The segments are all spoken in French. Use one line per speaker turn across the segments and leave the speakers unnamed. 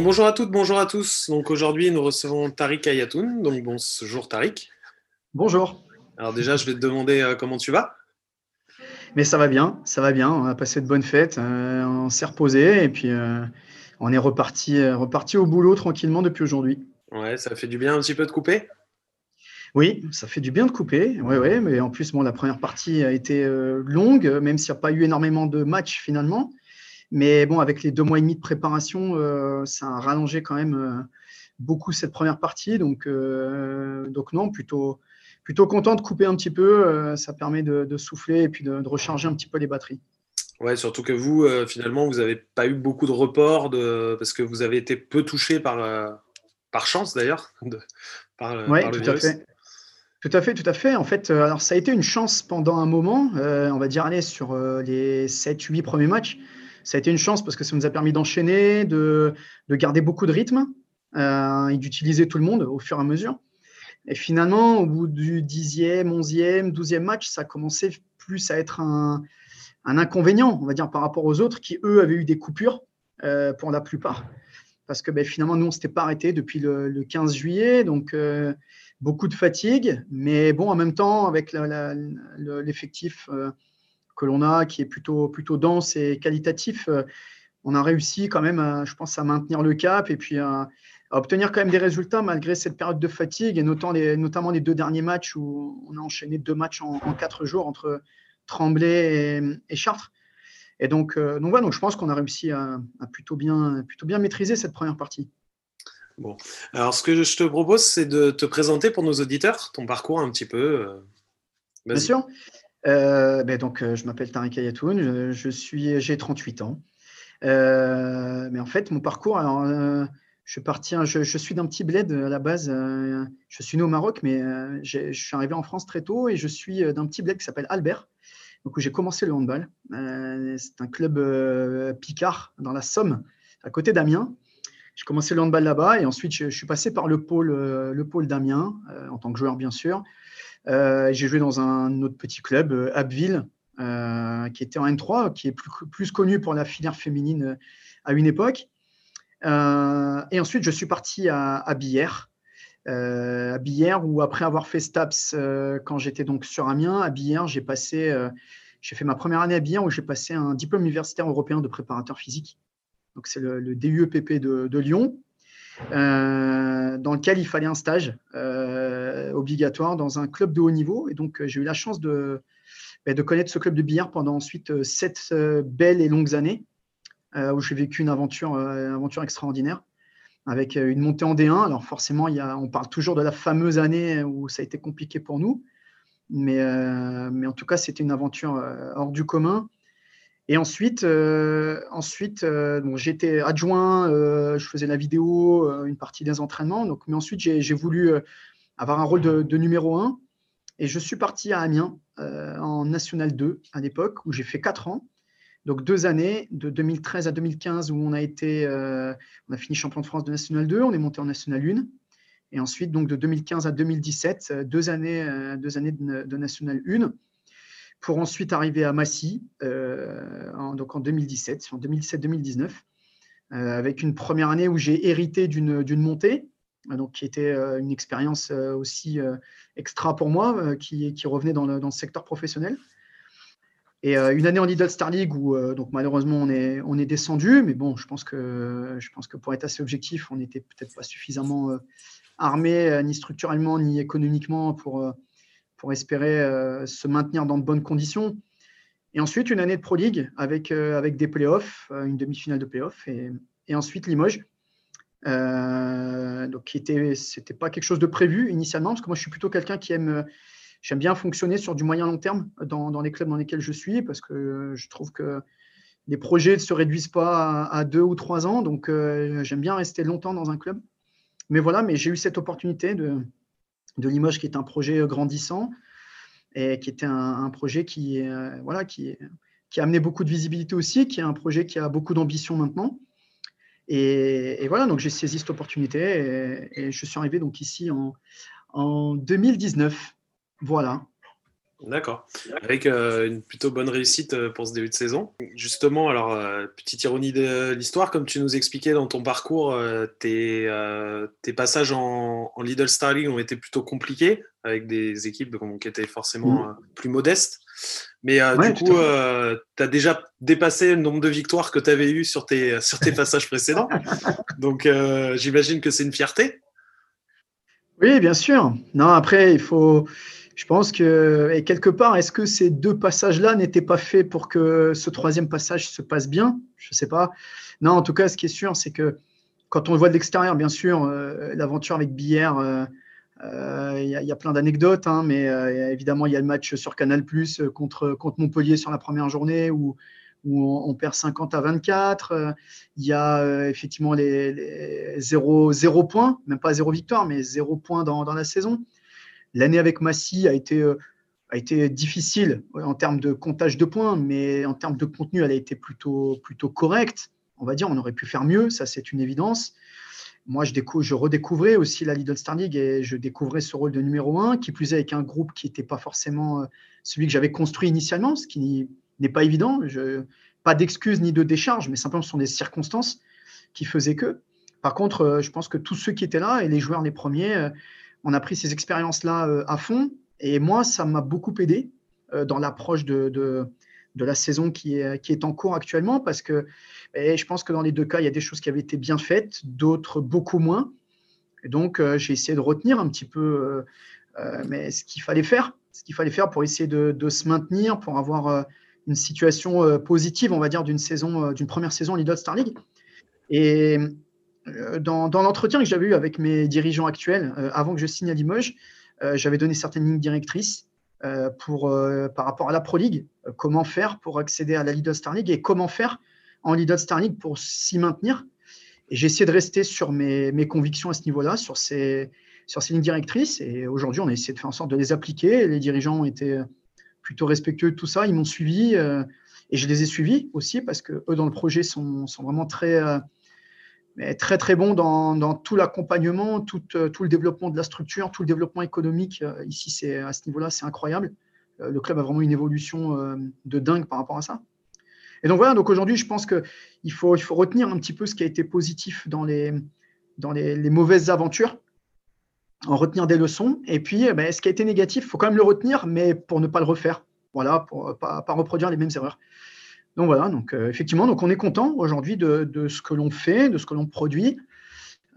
Bonjour à toutes, bonjour à tous. Donc aujourd'hui, nous recevons Tariq Ayatoun. Donc bonjour Tariq.
Bonjour.
Alors déjà, je vais te demander euh, comment tu vas?
Mais ça va bien, ça va bien. On a passé de bonnes fêtes, euh, on s'est reposé et puis euh, on est reparti, reparti au boulot tranquillement depuis aujourd'hui.
Ouais, ça fait du bien un petit peu de couper?
Oui, ça fait du bien de couper. Oui, oui, mais en plus, bon, la première partie a été longue, même s'il n'y a pas eu énormément de matchs finalement. Mais bon, avec les deux mois et demi de préparation, euh, ça a rallongé quand même euh, beaucoup cette première partie. Donc, euh, donc non, plutôt, plutôt content de couper un petit peu. ça permet de, souffler et puis de, recharger un petit peu les batteries.
Ouais, surtout que vous, finalement, vous n'avez pas eu beaucoup de reports de... parce que vous avez été peu touché par, par chance d'ailleurs.
Oui, tout à fait. Tout à fait, tout à fait. En fait, alors ça a été une chance pendant un moment, on va dire, aller sur les 7-8 premiers matchs ça a été une chance parce que ça nous a permis d'enchaîner, de, garder beaucoup de rythme euh, et d'utiliser tout le monde au fur et à mesure. Et finalement, au bout du 10e, 11e, 12e match, ça a commencé plus à être un, inconvénient, on va dire, par rapport aux autres qui, eux, avaient eu des coupures euh, pour la plupart. Parce que ben, finalement, nous, on ne s'était pas arrêté depuis le, 15 juillet, donc euh, beaucoup de fatigue. Mais bon, en même temps, avec l'effectif que l'on a, qui est plutôt, plutôt dense et qualitatif, euh, on a réussi quand même, je pense, à maintenir le cap et puis à, obtenir quand même des résultats malgré cette période de fatigue et notamment les, notamment les deux derniers matchs où on a enchaîné deux matchs en, quatre jours entre Tremblay et, Chartres. Et donc, euh, donc, voilà, donc je pense qu'on a réussi à, plutôt, bien, plutôt bien maîtriser cette première partie.
Bon, alors ce que je te propose, c'est de te présenter pour nos auditeurs, ton parcours un petit peu. Euh,
bien sûr. Euh, ben donc, euh, je m'appelle Tariq Ayatoun, je, suis, j'ai 38 ans. Euh, mais en fait, mon parcours, alors, je suis parti, je, suis d'un petit bled à la base. je suis né au Maroc, mais je suis arrivé en France très tôt et je suis d'un petit bled qui s'appelle Albert, donc où j'ai commencé le handball. c'est un club picard dans la Somme, à côté d'Amiens. J'ai commencé le handball là-bas et ensuite je, je, suis passé par le pôle, le pôle d'Amiens en tant que joueur, bien sûr. Euh, j'ai joué dans un autre petit club, euh, Abbeville, euh, qui était en N3, qui est plus, connu pour la filière féminine à une époque. et ensuite, je suis parti à, à Billère, à Billère, où après avoir fait STAPS quand j'étais donc sur Amiens, à Billère, j'ai passé, j'ai fait ma première année à Billère où j'ai passé un diplôme universitaire européen de préparateur physique. Donc c'est le, DUEPP de, Lyon. Dans lequel il fallait un stage obligatoire dans un club de haut niveau. Et donc, euh, j'ai eu la chance de, bah, de connaître ce club de billard pendant ensuite euh, sept euh, belles et longues années, où j'ai vécu une aventure, aventure extraordinaire avec une montée en D1. Alors forcément, il y a, on parle toujours de la fameuse année où ça a été compliqué pour nous, mais, mais en tout cas, c'était une aventure hors du commun. Et ensuite, ensuite j'étais adjoint, je faisais la vidéo, une partie des entraînements. Donc, mais ensuite, j'ai voulu avoir un rôle de, numéro 1. Et je suis parti à Amiens euh, en National 2 à l'époque, où j'ai fait 4 ans. Donc deux années, de 2013 à 2015, où on a, été, euh, on a fini champion de France de National 2, on est monté en National 1. Et ensuite, donc de 2015 à 2017, euh, deux années, deux années de, National 1, pour ensuite arriver à Massy, en, donc en 2017, en 2017-2019, avec une première année où j'ai hérité d'une montée, donc qui était euh, une expérience euh, aussi euh, extra pour moi, qui, revenait dans le, secteur professionnel. Et une année en Lidl Star League où donc malheureusement on est, on est descendu, mais bon, je pense que, je pense que pour être assez objectif, on n'était peut-être pas suffisamment armé, ni structurellement, ni économiquement, pour, pour espérer se maintenir dans de bonnes conditions. Et ensuite, une année de Pro League avec, avec des playoffs, une demi-finale de playoffs, et, et ensuite Limoges, euh, donc, c'était pas quelque chose de prévu initialement, parce que moi, je suis plutôt quelqu'un qui aime, j'aime bien fonctionner sur du moyen long terme dans, dans, les clubs dans lesquels je suis, parce que je trouve que les projets ne se réduisent pas à, deux ou trois ans, donc euh, j'aime bien rester longtemps dans un club. mais voilà, mais j'ai eu cette opportunité de, de Limoges qui est un projet grandissant et qui était un, projet qui, voilà, qui, qui a amené beaucoup de visibilité aussi, qui est un projet qui a beaucoup d'ambition maintenant. Et, voilà, donc j'ai saisi cette opportunité et, je suis arrivé donc ici en, en 2019. Voilà.
D'accord. Avec euh, une plutôt bonne réussite euh, pour ce début de saison. Justement, alors, euh, petite ironie de l'histoire, comme tu nous expliquais dans ton parcours, tes, tes, passages en, en, Lidl Star League ont été plutôt compliqués, avec des équipes qui étaient forcément mm. plus modestes. Mais du coup, tu as déjà dépassé le nombre de victoires que tu avais eues sur tes, sur tes passages précédents. Donc, j'imagine que c'est une fierté.
Oui, bien sûr. Non, après, il faut je pense que, et quelque part, est-ce que ces deux passages-là n'étaient pas faits pour que ce troisième passage se passe bien? Je ne sais pas. Non, en tout cas, ce qui est sûr, c'est que quand on le voit de l'extérieur, bien sûr, euh, l'aventure avec Bière, euh, euh, il y, a plein d'anecdotes, hein, mais évidemment, il y a le match sur Canal Plus contre, contre Montpellier sur la première journée où, on, perd 50 à 24. Il y a effectivement les, 0, points, même pas 0 victoire, mais 0 points dans, dans la saison. L'année avec Massy a été, euh, a été difficile en termes de comptage de points, mais en termes de contenu, elle a été plutôt, plutôt correcte. On va dire, on aurait pu faire mieux, ça c'est une évidence. Moi, je, je redécouvrais aussi la Lidl Star League et je découvrais ce rôle de numéro un, qui plus est avec un groupe qui n'était pas forcément euh, celui que j'avais construit initialement, ce qui n'est pas évident. Je, pas d'excuses ni de décharge, mais simplement ce sont des circonstances qui faisaient que. Par contre, euh, je pense que tous ceux qui étaient là et les joueurs les premiers on a pris ces expériences-là euh, à fond. Et moi, ça m'a beaucoup aidé euh, dans l'approche de, de, la saison qui est, qui est en cours actuellement, parce que je pense que dans les deux cas, il y a des choses qui avaient été bien faites, d'autres beaucoup moins. Et donc, euh, j'ai essayé de retenir un petit peu mais ce qu'il fallait faire, ce qu'il fallait faire pour essayer de, se maintenir, pour avoir une situation positive, on va dire, d'une saison, d'une première saison Lidl Star League. Et euh, dans, l'entretien que j'avais eu avec mes dirigeants actuels, euh, avant que je signe à Limoges, euh, j'avais donné certaines lignes directrices pour, par rapport à la Pro League, comment faire pour accéder à la Lidl Star League et comment faire en Lidl Star League pour s'y maintenir. Et j'ai essayé de rester sur mes, convictions à ce niveau-là, sur ces, lignes directrices. Et aujourd'hui, on a essayé de faire en sorte de les appliquer. Les dirigeants ont été plutôt respectueux de tout ça. Ils m'ont suivi et je les ai suivis aussi parce que eux, dans le projet, sont vraiment très mais très très bon dans, tout l'accompagnement, tout, euh, tout, le développement de la structure, tout le développement économique. Euh, ici, c'est à ce niveau-là, c'est incroyable. Euh, le club a vraiment une évolution de dingue par rapport à ça. Et donc voilà, donc aujourd'hui, je pense qu'il faut, retenir un petit peu ce qui a été positif dans les, mauvaises aventures, en retenir des leçons. Et puis, eh ben, ce qui a été négatif, il faut quand même le retenir, mais pour ne pas le refaire. Voilà, pour ne pas reproduire les mêmes erreurs. Donc voilà, donc euh, effectivement, donc on est content aujourd'hui de, ce que l'on fait, de ce que l'on produit.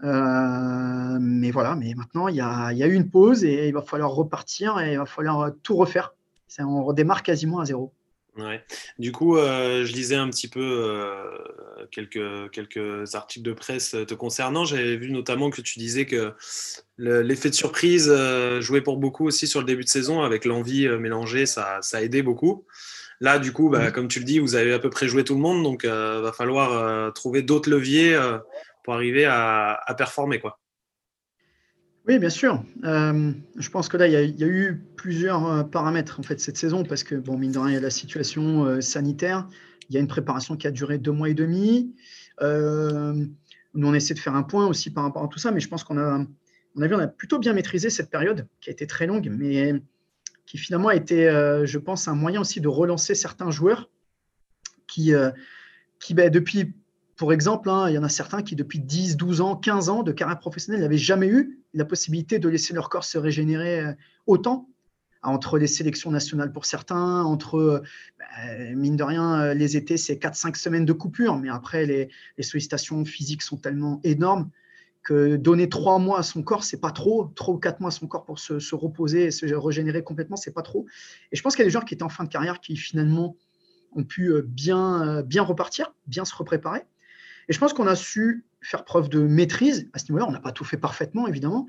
Euh, mais voilà, mais maintenant il y, a, eu une pause et il va falloir repartir et il va falloir tout refaire. On redémarre quasiment à zéro.
Ouais. Du coup, euh, je lisais un petit peu quelques, articles de presse te concernant. J'avais vu notamment que tu disais que l'effet de surprise jouait pour beaucoup aussi sur le début de saison avec l'envie mélangée, ça, ça a aidé beaucoup. Là, du coup, bah, comme tu le dis, vous avez à peu près joué tout le monde, donc il euh, va falloir euh, trouver d'autres leviers euh, pour arriver à, performer. Quoi.
Oui, bien sûr. je pense que là, il y, a eu plusieurs paramètres en fait cette saison parce que, bon, mine de rien, il y a la situation sanitaire. Il y a une préparation qui a duré deux mois et demi. nous, on essaie de faire un point aussi par rapport à tout ça, mais je pense qu'on a, on a vu, on a plutôt bien maîtrisé cette période qui a été très longue, mais qui finalement a été, euh, je pense, un moyen aussi de relancer certains joueurs qui, euh, qui ben, depuis, pour exemple, hein, il y en a certains qui, depuis 10, 12 ans, 15 ans de carrière professionnelle, n'avaient jamais eu la possibilité de laisser leur corps se régénérer euh, autant. Entre les sélections nationales pour certains, entre, ben, mine de rien, les étés, c'est 4-5 semaines de coupure, mais après, les, les, sollicitations physiques sont tellement énormes que donner trois mois à son corps, c'est pas trop. Trois ou quatre mois à son corps pour se, reposer et se régénérer complètement, c'est pas trop. Et je pense qu'il y a des joueurs qui étaient en fin de carrière qui finalement ont pu euh, bien, euh, bien repartir, bien se repréparer. Et je pense qu'on a su faire preuve de maîtrise à ce niveau-là. On n'a pas tout fait parfaitement, évidemment,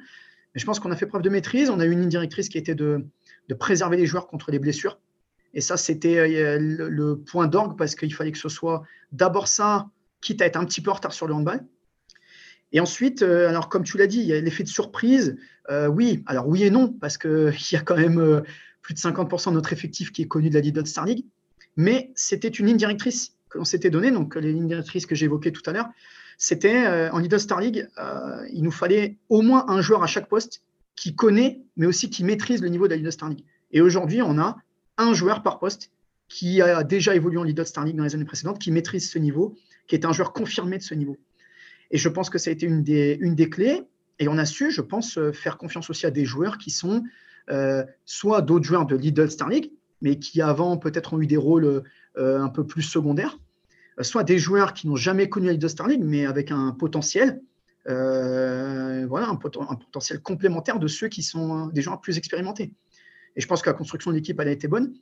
mais je pense qu'on a fait preuve de maîtrise. On a eu une ligne directrice qui était de, de préserver les joueurs contre les blessures. Et ça, c'était euh, le point d'orgue parce qu'il fallait que ce soit d'abord ça, quitte à être un petit peu en retard sur le handball, Et ensuite, alors comme tu l'as dit, il y a l'effet de surprise. oui, alors oui et non, parce qu'il y a quand même plus de 50% de notre effectif qui est connu de la Lidl Star League. Mais c'était une ligne directrice que l'on s'était donnée, donc les lignes directrices que j'évoquais tout à l'heure. C'était en Lidl Star League, il nous fallait au moins un joueur à chaque poste qui connaît, mais aussi qui maîtrise le niveau de la Lidl Star League. Et aujourd'hui, on a un joueur par poste qui a déjà évolué en Lidl Star League dans les années précédentes, qui maîtrise ce niveau, qui est un joueur confirmé de ce niveau. Et je pense que ça a été une des, une des clés. Et on a su, je pense, euh, faire confiance aussi à des joueurs qui sont euh, soit d'autres joueurs de Lidl Star League, mais qui avant peut-être ont eu des rôles euh, un peu plus secondaires, soit des joueurs qui n'ont jamais connu la Lidl Star League, mais avec un potentiel, voilà, un, un, potentiel complémentaire de ceux qui sont des joueurs plus expérimentés. Et je pense que la construction de l'équipe, elle a été bonne.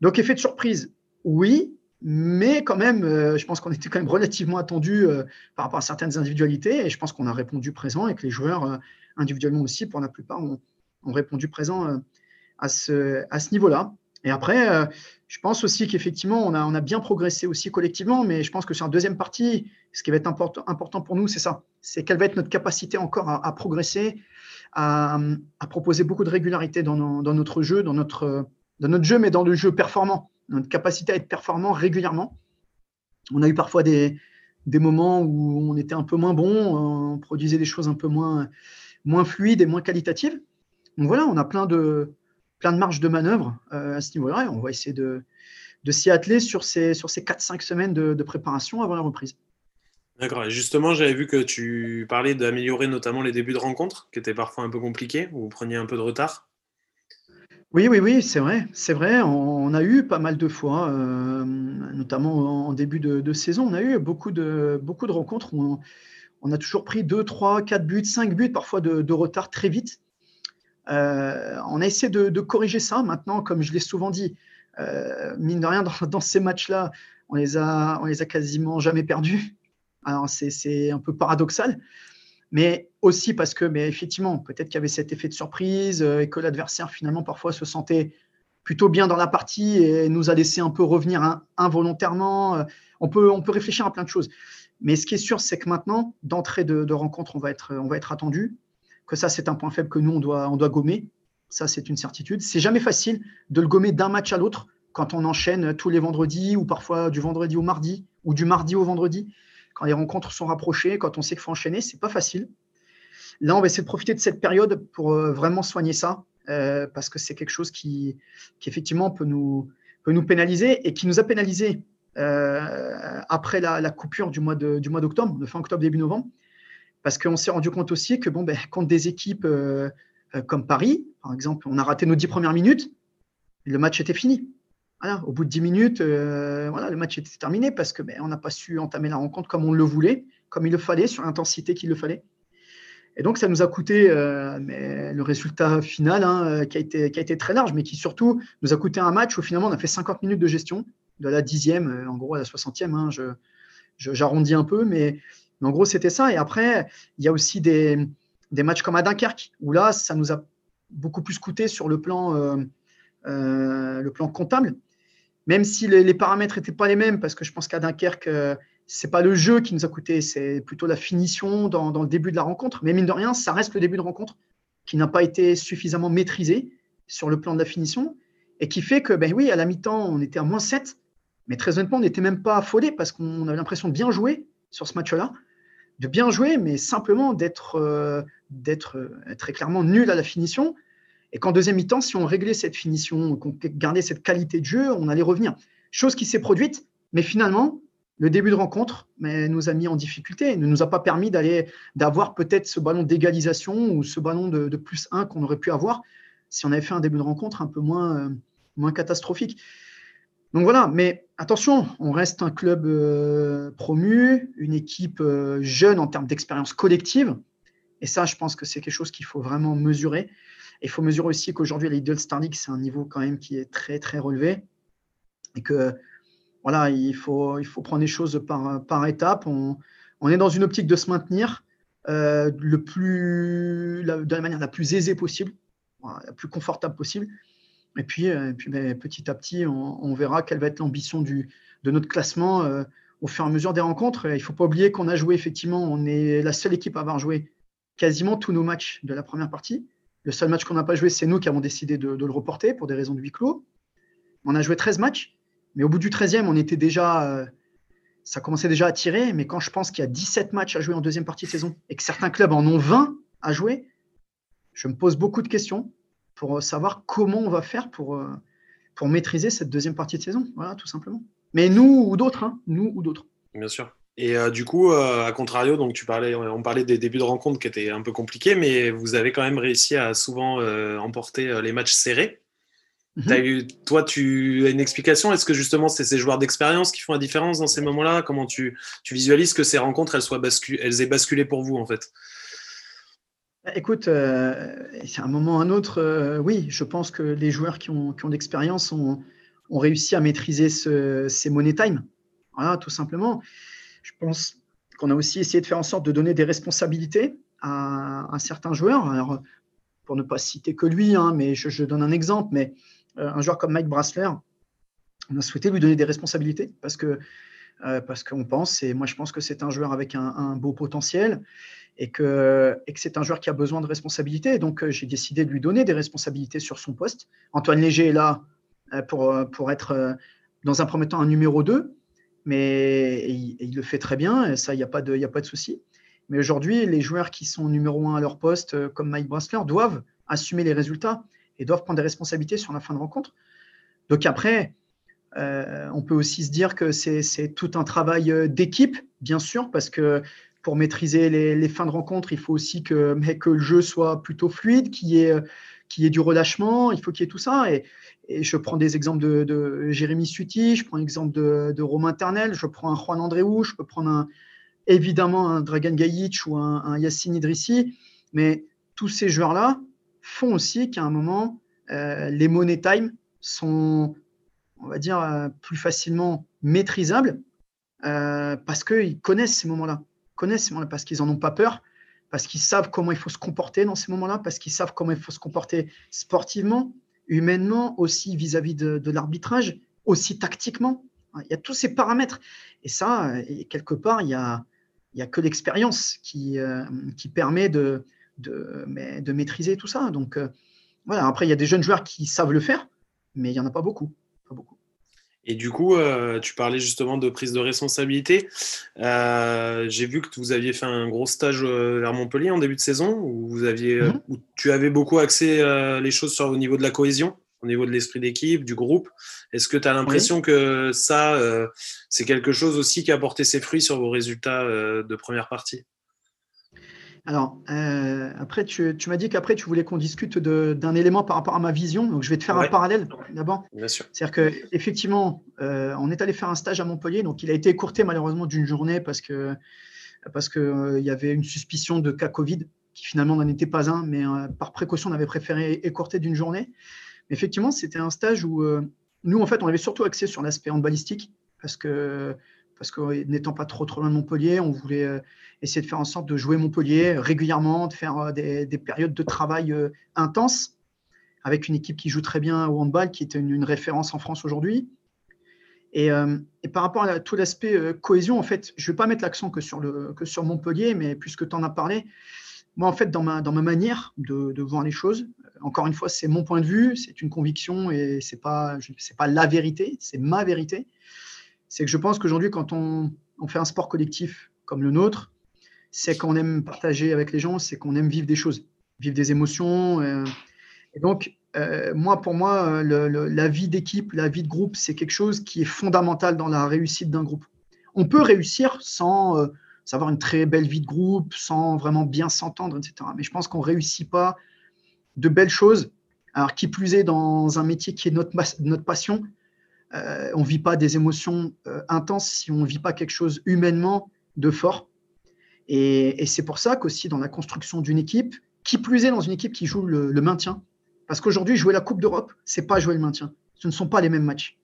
Donc, effet de surprise, oui, mais quand même, euh, je pense qu'on était quand même relativement attendu euh, par rapport à certaines individualités, et je pense qu'on a répondu présent et que les joueurs, euh, individuellement aussi, pour la plupart, ont, répondu présent à ce, niveau-là. Et après, je pense aussi qu'effectivement, on a, bien progressé aussi collectivement, mais je pense que sur la deuxième partie, ce qui va être important, pour nous, c'est ça. C'est quelle va être notre capacité encore à, progresser, à, proposer beaucoup de régularité dans, notre jeu, dans notre jeu, mais dans le jeu performant notre capacité à être performant régulièrement. On a eu parfois des, des moments où on était un peu moins bon, on produisait des choses un peu moins, moins fluides et moins qualitatives. Donc voilà, on a plein de, plein de marges de manœuvre euh, à ce niveau-là et on va essayer de, de s'y atteler sur ces, sur ces 4-5 semaines de, de, préparation avant la reprise.
D'accord. Justement, j'avais vu que tu parlais d'améliorer notamment les débuts de rencontre, qui étaient parfois un peu compliqués, où vous preniez un peu de retard.
Oui, oui, oui, c'est vrai, c'est vrai. On, a eu pas mal de fois, euh, notamment en début de, saison, on a eu beaucoup de, beaucoup de rencontres où on, a toujours pris 2, 3, 4 buts, 5 buts parfois de, retard très vite. Euh, on a essayé de, corriger ça. Maintenant, comme je l'ai souvent dit, euh, mine de rien, dans, ces matchs-là, on les a, on les a quasiment jamais perdus. Alors c'est un peu paradoxal mais aussi parce que, mais effectivement, peut-être qu'il y avait cet effet de surprise euh, et que l'adversaire finalement parfois se sentait plutôt bien dans la partie et nous a laissé un peu revenir involontairement. Euh, on peut, on peut réfléchir à plein de choses. Mais ce qui est sûr, c'est que maintenant, d'entrée de, rencontre, on va être, on va être attendu. Que ça, c'est un point faible que nous, on doit, on doit gommer. Ça, c'est une certitude. C'est jamais facile de le gommer d'un match à l'autre quand on enchaîne tous les vendredis ou parfois du vendredi au mardi ou du mardi au vendredi quand les rencontres sont rapprochées, quand on sait qu'il faut enchaîner, c'est pas facile. Là, on va essayer de profiter de cette période pour euh, vraiment soigner ça, euh, parce que c'est quelque chose qui, effectivement peut nous, peut nous pénaliser et qui nous a pénalisé euh, après la, coupure du mois d'octobre, de, fin octobre, début novembre, parce qu'on s'est rendu compte aussi que bon, ben, contre des équipes comme Paris, par exemple, on a raté nos dix premières minutes, le match était fini au bout de 10 minutes, euh, le match était terminé parce que ben, n'a pas su entamer la rencontre comme on le voulait, comme il le fallait, sur l'intensité qu'il le fallait. Et donc, ça nous a coûté euh, mais le résultat final hein, euh, qui, a été, très large, mais qui surtout nous a coûté un match où finalement on a fait 50 minutes de gestion, de la dixième, en gros à la soixantième. Hein, j'arrondis un peu, mais, en gros c'était ça. Et après, il y a aussi des, matchs comme à Dunkerque, où là, ça nous a beaucoup plus coûté sur le plan comptable même si les, paramètres n'étaient pas les mêmes, parce que je pense qu'à Dunkerque, euh, c'est pas le jeu qui nous a coûté, c'est plutôt la finition dans, le début de la rencontre. Mais mine de rien, ça reste le début de rencontre qui n'a pas été suffisamment maîtrisé sur le plan de la finition et qui fait que, ben oui, à la mi-temps, on était à moins 7, mais très honnêtement, on n'était même pas affolé parce qu'on avait l'impression de bien jouer sur ce match-là, de bien jouer, mais simplement d'être euh, euh, très clairement nul à la finition et qu'en deuxième mi-temps, si on réglait cette finition, qu'on gardait cette qualité de jeu, on allait revenir. Chose qui s'est produite, mais finalement, le début de rencontre nous a mis en difficulté, ne nous a pas permis d'avoir peut-être ce ballon d'égalisation ou ce ballon de, plus 1 qu'on aurait pu avoir si on avait fait un début de rencontre un peu moins, euh, catastrophique. Donc voilà, mais attention, on reste un club euh, promu, une équipe euh, jeune en termes d'expérience collective. Et ça, je pense que c'est quelque chose qu'il faut vraiment mesurer. Il faut mesurer aussi qu'aujourd'hui, la Star League, c'est un niveau quand même qui est très, très relevé. Et que, voilà, il faut, il faut prendre les choses par, par étapes. On, on est dans une optique de se maintenir euh, le plus, de la manière la plus aisée possible, la plus confortable possible. Et puis, euh, puis ben, petit à petit, on, verra quelle va être l'ambition de notre classement euh, au fur et à mesure des rencontres. Il ne faut pas oublier qu'on a joué, effectivement, on est la seule équipe à avoir joué quasiment tous nos matchs de la première partie. Le seul match qu'on n'a pas joué, c'est nous qui avons décidé de, le reporter pour des raisons de huis clos. On a joué 13 matchs, mais au bout du 13e, on était déjà, euh, ça commençait déjà à tirer. Mais quand je pense qu'il y a 17 matchs à jouer en deuxième partie de saison et que certains clubs en ont 20 à jouer, je me pose beaucoup de questions pour savoir comment on va faire pour, euh, pour maîtriser cette deuxième partie de saison. Voilà, tout simplement. Mais nous ou d'autres, hein, nous ou d'autres.
Bien sûr. Et euh, du coup, euh, à contrario, donc tu parlais, on parlait des débuts de rencontre qui étaient un peu compliqués, mais vous avez quand même réussi à souvent euh, emporter les matchs serrés. As eu, toi, tu as une explication? Est-ce que justement, c'est ces joueurs d'expérience qui font la différence dans ces moments-là? Comment tu, tu, visualises que ces rencontres, elles, soient elles aient basculé pour vous, en fait?
Bah, Écoute, c'est un moment ou un autre, oui, je pense que les joueurs qui ont, qui ont d'expérience ont, ont, réussi à maîtriser ce, ces money time. Voilà, tout simplement. Je pense qu'on a aussi essayé de faire en sorte de donner des responsabilités à, un certain joueur. Alors, pour ne pas citer que lui, hein, mais je, donne un exemple, mais euh, un joueur comme Mike Brassler, on a souhaité lui donner des responsabilités parce que euh, parce qu'on pense, et moi je pense que c'est un joueur avec un, beau potentiel et que, et que c'est un joueur qui a besoin de responsabilités. Donc euh, j'ai décidé de lui donner des responsabilités sur son poste. Antoine Léger est là pour, pour être dans un premier temps un numéro 2, mais il, le fait très bien, et ça, il n'y a pas de, a pas de souci. Mais aujourd'hui, les joueurs qui sont numéro un à leur poste, euh, comme Mike Brassler, doivent assumer les résultats et doivent prendre des responsabilités sur la fin de rencontre. Donc après, euh, on peut aussi se dire que c'est tout un travail euh, d'équipe, bien sûr, parce que pour maîtriser les, fins de rencontre, il faut aussi que, que le jeu soit plutôt fluide, qu'il y, ait, du relâchement, il faut qu'il y ait tout ça. Et, je prends des exemples de, Jérémy Suti, je prends l'exemple de, Romain Ternel, je prends un Juan Andréou, je peux prendre évidemment un Dragan Gajic ou un, un Yassine Idrissi, mais tous ces joueurs-là font aussi qu'à un moment, euh, les money time sont, on va dire, euh, plus facilement maîtrisables euh, parce qu'ils connaissent ces moments-là, connaissent ces moments-là parce qu'ils n'en ont pas peur, parce qu'ils savent comment il faut se comporter dans ces moments-là, parce qu'ils savent comment il faut se comporter sportivement, humainement, aussi vis-à-vis de, l'arbitrage, aussi tactiquement. Il y a tous ces paramètres. Et ça, quelque part, il n'y a, que l'expérience qui, euh, permet de, maîtriser tout ça. Donc, euh, voilà. Après, il y a des jeunes joueurs qui savent le faire, mais il n'y en a. Pas beaucoup.
Et du coup, euh, tu parlais justement de prise de responsabilité. J'ai vu que vous aviez fait un gros stage vers Montpellier en début de saison, où, vous aviez, mhm. où tu avais beaucoup axé les choses sur, au niveau de la cohésion, au niveau de l'esprit d'équipe, du groupe. Est-ce que tu as l'impression que ça, c'est quelque chose aussi qui a porté ses fruits sur vos résultats de première partie?
Alors, euh, après, tu, m'as dit qu'après, tu voulais qu'on discute d'un élément par rapport à ma vision. Donc, je vais te faire un parallèle d'abord. Bien sûr. C'est-à-dire qu'effectivement, euh, on est allé faire un stage à Montpellier. Donc, il a été écourté malheureusement d'une journée parce qu'il parce que, euh, y avait une suspicion de cas Covid qui finalement n'en était pas un. Mais par précaution, on avait préféré écourter d'une journée. Mais effectivement, c'était un stage où nous, en fait, on avait surtout axé sur l'aspect handballistique parce que parce que n'étant pas trop trop loin de Montpellier, on voulait euh, essayer de faire en sorte de jouer Montpellier régulièrement, de faire euh, des, périodes de travail euh, intenses avec une équipe qui joue très bien au handball, qui est une, référence en France aujourd'hui. Et, par rapport à tout l'aspect cohésion, en fait, je ne vais pas mettre l'accent que sur, que sur Montpellier, mais puisque tu en as parlé, moi, en fait, dans ma, dans ma manière de, de voir les choses, encore une fois, c'est mon point de vue, c'est une conviction et ce n'est pas, pas la vérité, c'est ma vérité c'est que je pense qu'aujourd'hui, quand on, fait un sport collectif comme le nôtre, c'est qu'on aime partager avec les gens, c'est qu'on aime vivre des choses, vivre des émotions. Euh. et donc, euh, moi, pour moi, la vie d'équipe, la vie de groupe, c'est quelque chose qui est fondamental dans la réussite d'un groupe. On peut réussir sans euh, avoir une très belle vie de groupe, sans vraiment bien s'entendre, etc. Mais je pense qu'on ne réussit pas de belles choses. Alors, qui plus est, dans un métier qui est notre, notre passion, euh, on ne vit pas des émotions euh, intenses si on ne vit pas quelque chose humainement de fort. Et, c'est pour ça qu'aussi dans la construction d'une équipe, qui plus est dans une équipe qui joue le, maintien, parce qu'aujourd'hui, jouer la Coupe d'Europe, c'est pas jouer le maintien. Ce ne sont pas les mêmes matchs.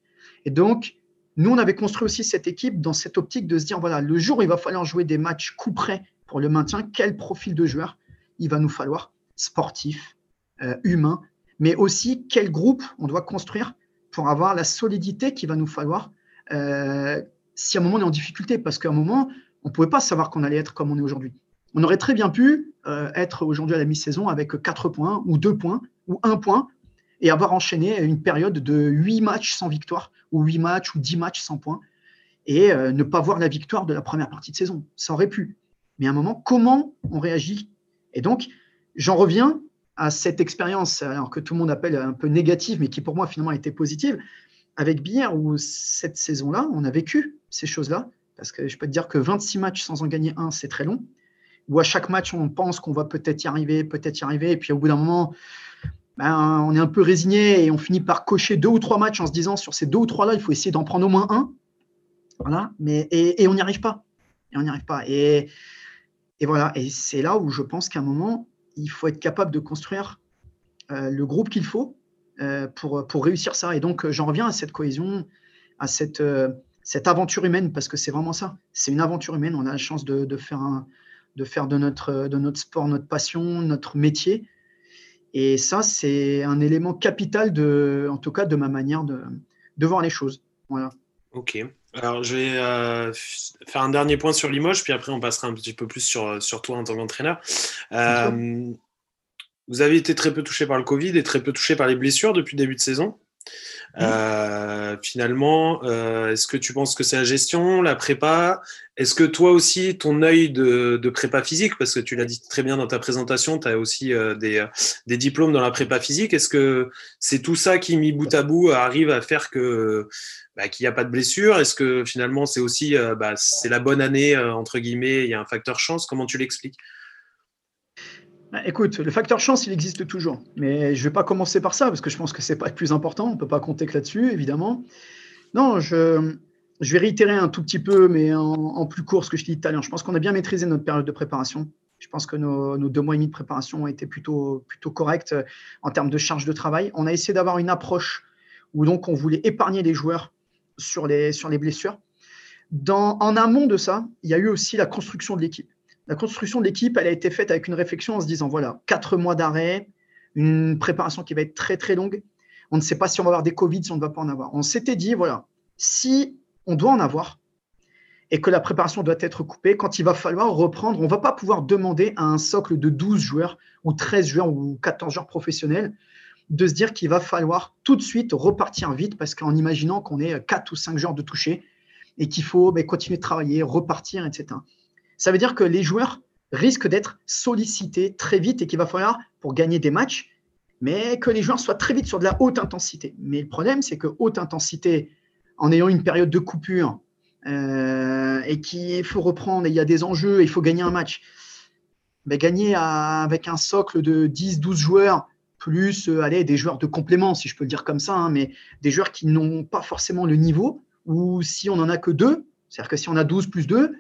Et donc, nous, on avait construit aussi cette équipe dans cette optique de se dire, voilà, le jour où il va falloir jouer des matchs coup près pour le maintien, quel profil de joueur il va nous falloir, sportif, euh, humain, mais aussi quel groupe on doit construire pour avoir la solidité qu'il va nous falloir euh, si à un moment on est en difficulté, parce qu'à un moment, on ne pouvait pas savoir qu'on allait être comme on est aujourd'hui. On aurait très bien pu euh, être aujourd'hui à la mi-saison avec 4 points, ou 2 points, ou 1 point, et avoir enchaîné une période de 8 matchs sans victoire, ou 8 matchs, ou 10 matchs sans points, et euh, ne pas voir la victoire de la première partie de saison. Ça aurait pu. Mais à un moment, comment on réagit? Et donc, j'en reviens à cette expérience, alors que tout le monde appelle un peu négative, mais qui pour moi finalement a été positive, avec Bière, où cette saison-là, on a vécu ces choses-là, parce que je peux te dire que 26 matchs sans en gagner un, c'est très long, où à chaque match, on pense qu'on va peut-être y arriver, peut-être y arriver, et puis au bout d'un moment, ben, on est un peu résigné et on finit par cocher deux ou trois matchs en se disant sur ces deux ou trois-là, il faut essayer d'en prendre au moins un. Voilà, mais, et, on n'y arrive pas. Et on n'y arrive pas. Et, et voilà, et c'est là où je pense qu'à un moment, il faut être capable de construire euh, le groupe qu'il faut euh, pour, pour réussir ça. Et donc, j'en reviens à cette cohésion, à cette, euh, cette aventure humaine, parce que c'est vraiment ça. C'est une aventure humaine. On a la chance de, de faire, un, de, faire de, notre, de notre sport notre passion, notre métier. Et ça, c'est un élément capital, de, en tout cas, de ma manière de, de voir les choses. Voilà.
Ok. Alors, je vais faire un dernier point sur Limoges, puis après, on passera un petit peu plus sur, sur toi en tant qu'entraîneur. Vous avez été très peu touché par le Covid et très peu touché par les blessures depuis le début de saison. Euh, finalement, euh, est-ce que tu penses que c'est la gestion, la prépa? Est-ce que toi aussi, ton œil de, prépa physique, parce que tu l'as dit très bien dans ta présentation, tu as aussi euh, des, diplômes dans la prépa physique, est-ce que c'est tout ça qui, mis bout à bout, arrive à faire que bah, qu'il n'y a pas de blessure Est-ce que finalement, c'est aussi bah, c'est la bonne année, entre guillemets, il y a un facteur chance? Comment tu l'expliques?
Bah, écoute, le facteur chance, il existe toujours. Mais je ne vais pas commencer par ça, parce que je pense que ce n'est pas le plus important. On ne peut pas compter que là-dessus, évidemment. Non, je, vais réitérer un tout petit peu, mais en, plus court, ce que je dis tout à l'heure. Je pense qu'on a bien maîtrisé notre période de préparation. Je pense que nos, deux mois et demi de préparation ont été plutôt, plutôt corrects euh, en termes de charge de travail. On a essayé d'avoir une approche où donc on voulait épargner les joueurs sur les, sur les blessures. Dans, en amont de ça, il y a eu aussi la construction de l'équipe. La construction de l'équipe, elle a été faite avec une réflexion en se disant voilà, quatre mois d'arrêt, une préparation qui va être très très longue. On ne sait pas si on va avoir des Covid, si on ne va pas en avoir. On s'était dit voilà, si on doit en avoir et que la préparation doit être coupée, quand il va falloir reprendre, on ne va pas pouvoir demander à un socle de 12 joueurs ou 13 joueurs ou 14 joueurs professionnels de se dire qu'il va falloir tout de suite repartir vite parce qu'en imaginant qu'on est 4 ou 5 joueurs de toucher et qu'il faut ben, continuer de travailler, repartir, etc. Ça veut dire que les joueurs risquent d'être sollicités très vite et qu'il va falloir, pour gagner des matchs, mais que les joueurs soient très vite sur de la haute intensité. Mais le problème, c'est que haute intensité, en ayant une période de coupure euh, et qu'il faut reprendre, et il y a des enjeux, il faut gagner un match, mais gagner avec un socle de 10-12 joueurs, plus euh, des joueurs de complément, si je peux le dire comme ça, hein, mais des joueurs qui n'ont pas forcément le niveau, ou si on n'en a que deux, c'est-à-dire que si on a 12 plus 2,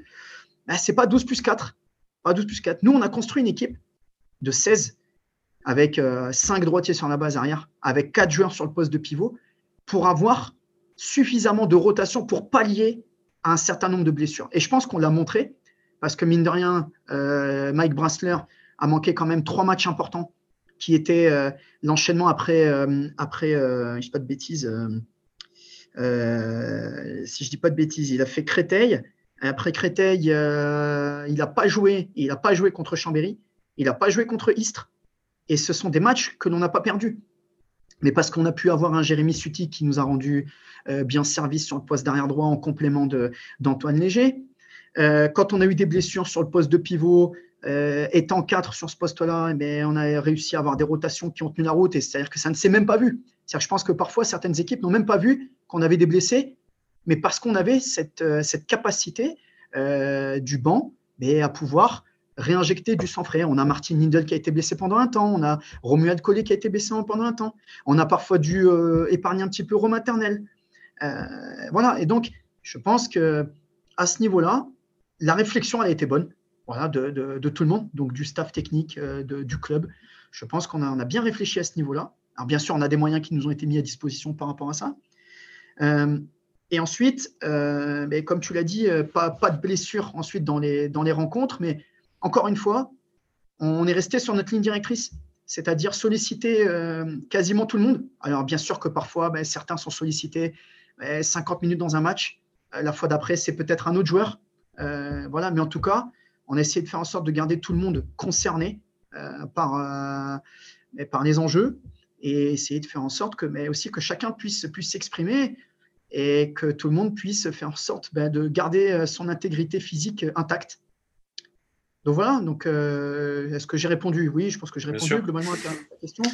ce c'est pas 12 plus 4. Pas 12 plus 4. Nous, on a construit une équipe de 16 avec 5 euh, droitiers sur la base arrière, avec 4 joueurs sur le poste de pivot, pour avoir suffisamment de rotation pour pallier à un certain nombre de blessures. Et je pense qu'on l'a montré, parce que mine de rien, euh, Mike Brassler a manqué quand même trois matchs importants, qui étaient euh, l'enchaînement après, après je dis pas de bêtises, si je dis pas de bêtises, il a fait Créteil, après Créteil, euh, il n'a pas joué. Il n'a pas joué contre Chambéry. Il n'a pas joué contre Istres. Et ce sont des matchs que l'on n'a pas perdus. Mais parce qu'on a pu avoir un Jérémy Suti qui nous a rendu euh, bien service sur le poste d'arrière droit en complément d'Antoine Léger. Euh, quand on a eu des blessures sur le poste de pivot, étant quatre sur ce poste-là, eh on a réussi à avoir des rotations qui ont tenu la route. C'est-à-dire que ça ne s'est même pas vu. je pense que parfois, certaines équipes n'ont même pas vu qu'on avait des blessés mais parce qu'on avait cette, euh, capacité euh, du banc mais à pouvoir réinjecter du sang frais. On a Martin Lindel qui a été blessé pendant un temps, on a Romuald Collet qui a été blessé pendant un temps, on a parfois dû euh, épargner un petit peu Romain Ternel. voilà, et donc je pense que à ce niveau-là, la réflexion elle a été bonne de, tout le monde, donc du staff technique de, du club. Je pense qu'on a, bien réfléchi à ce niveau-là. Alors bien sûr, on a des moyens qui nous ont été mis à disposition par rapport à ça. Et ensuite, euh, mais comme tu l'as dit, euh, pas, de blessure ensuite dans les, dans les rencontres, mais encore une fois, on est resté sur notre ligne directrice, c'est-à-dire solliciter euh, quasiment tout le monde. Alors bien sûr que parfois, ben, certains sont sollicités 50 minutes dans un match, La fois d'après, c'est peut-être un autre joueur. voilà, mais en tout cas, on a essayé de faire en sorte de garder tout le monde concerné par, par les enjeux et essayer de faire en sorte que, mais aussi que chacun puisse puisse s'exprimer et que tout le monde puisse faire en sorte ben, de garder son intégrité physique intacte. Donc voilà, donc euh, est-ce que j'ai répondu? Oui, je pense que j'ai répondu globalement à ta, question.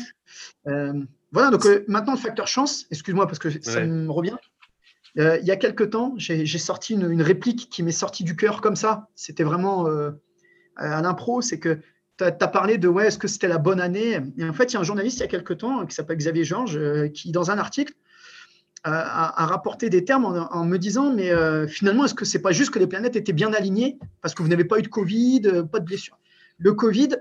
Euh, voilà, donc euh, maintenant le facteur chance, excuse-moi parce que ça me revient. Il y a quelques temps, j'ai sorti une, réplique qui m'est sortie du cœur comme ça. C'était vraiment à l'impro, c'est que tu as, parlé de ouais, est-ce que c'était la bonne année? Et en fait, il y a un journaliste il y a quelques temps qui s'appelle Xavier Georges qui, dans un article, à, rapporter des termes en, me disant mais euh, finalement est-ce que c'est pas juste que les planètes étaient bien alignées? Parce que vous n'avez pas eu de Covid, euh, pas de blessure. Le Covid,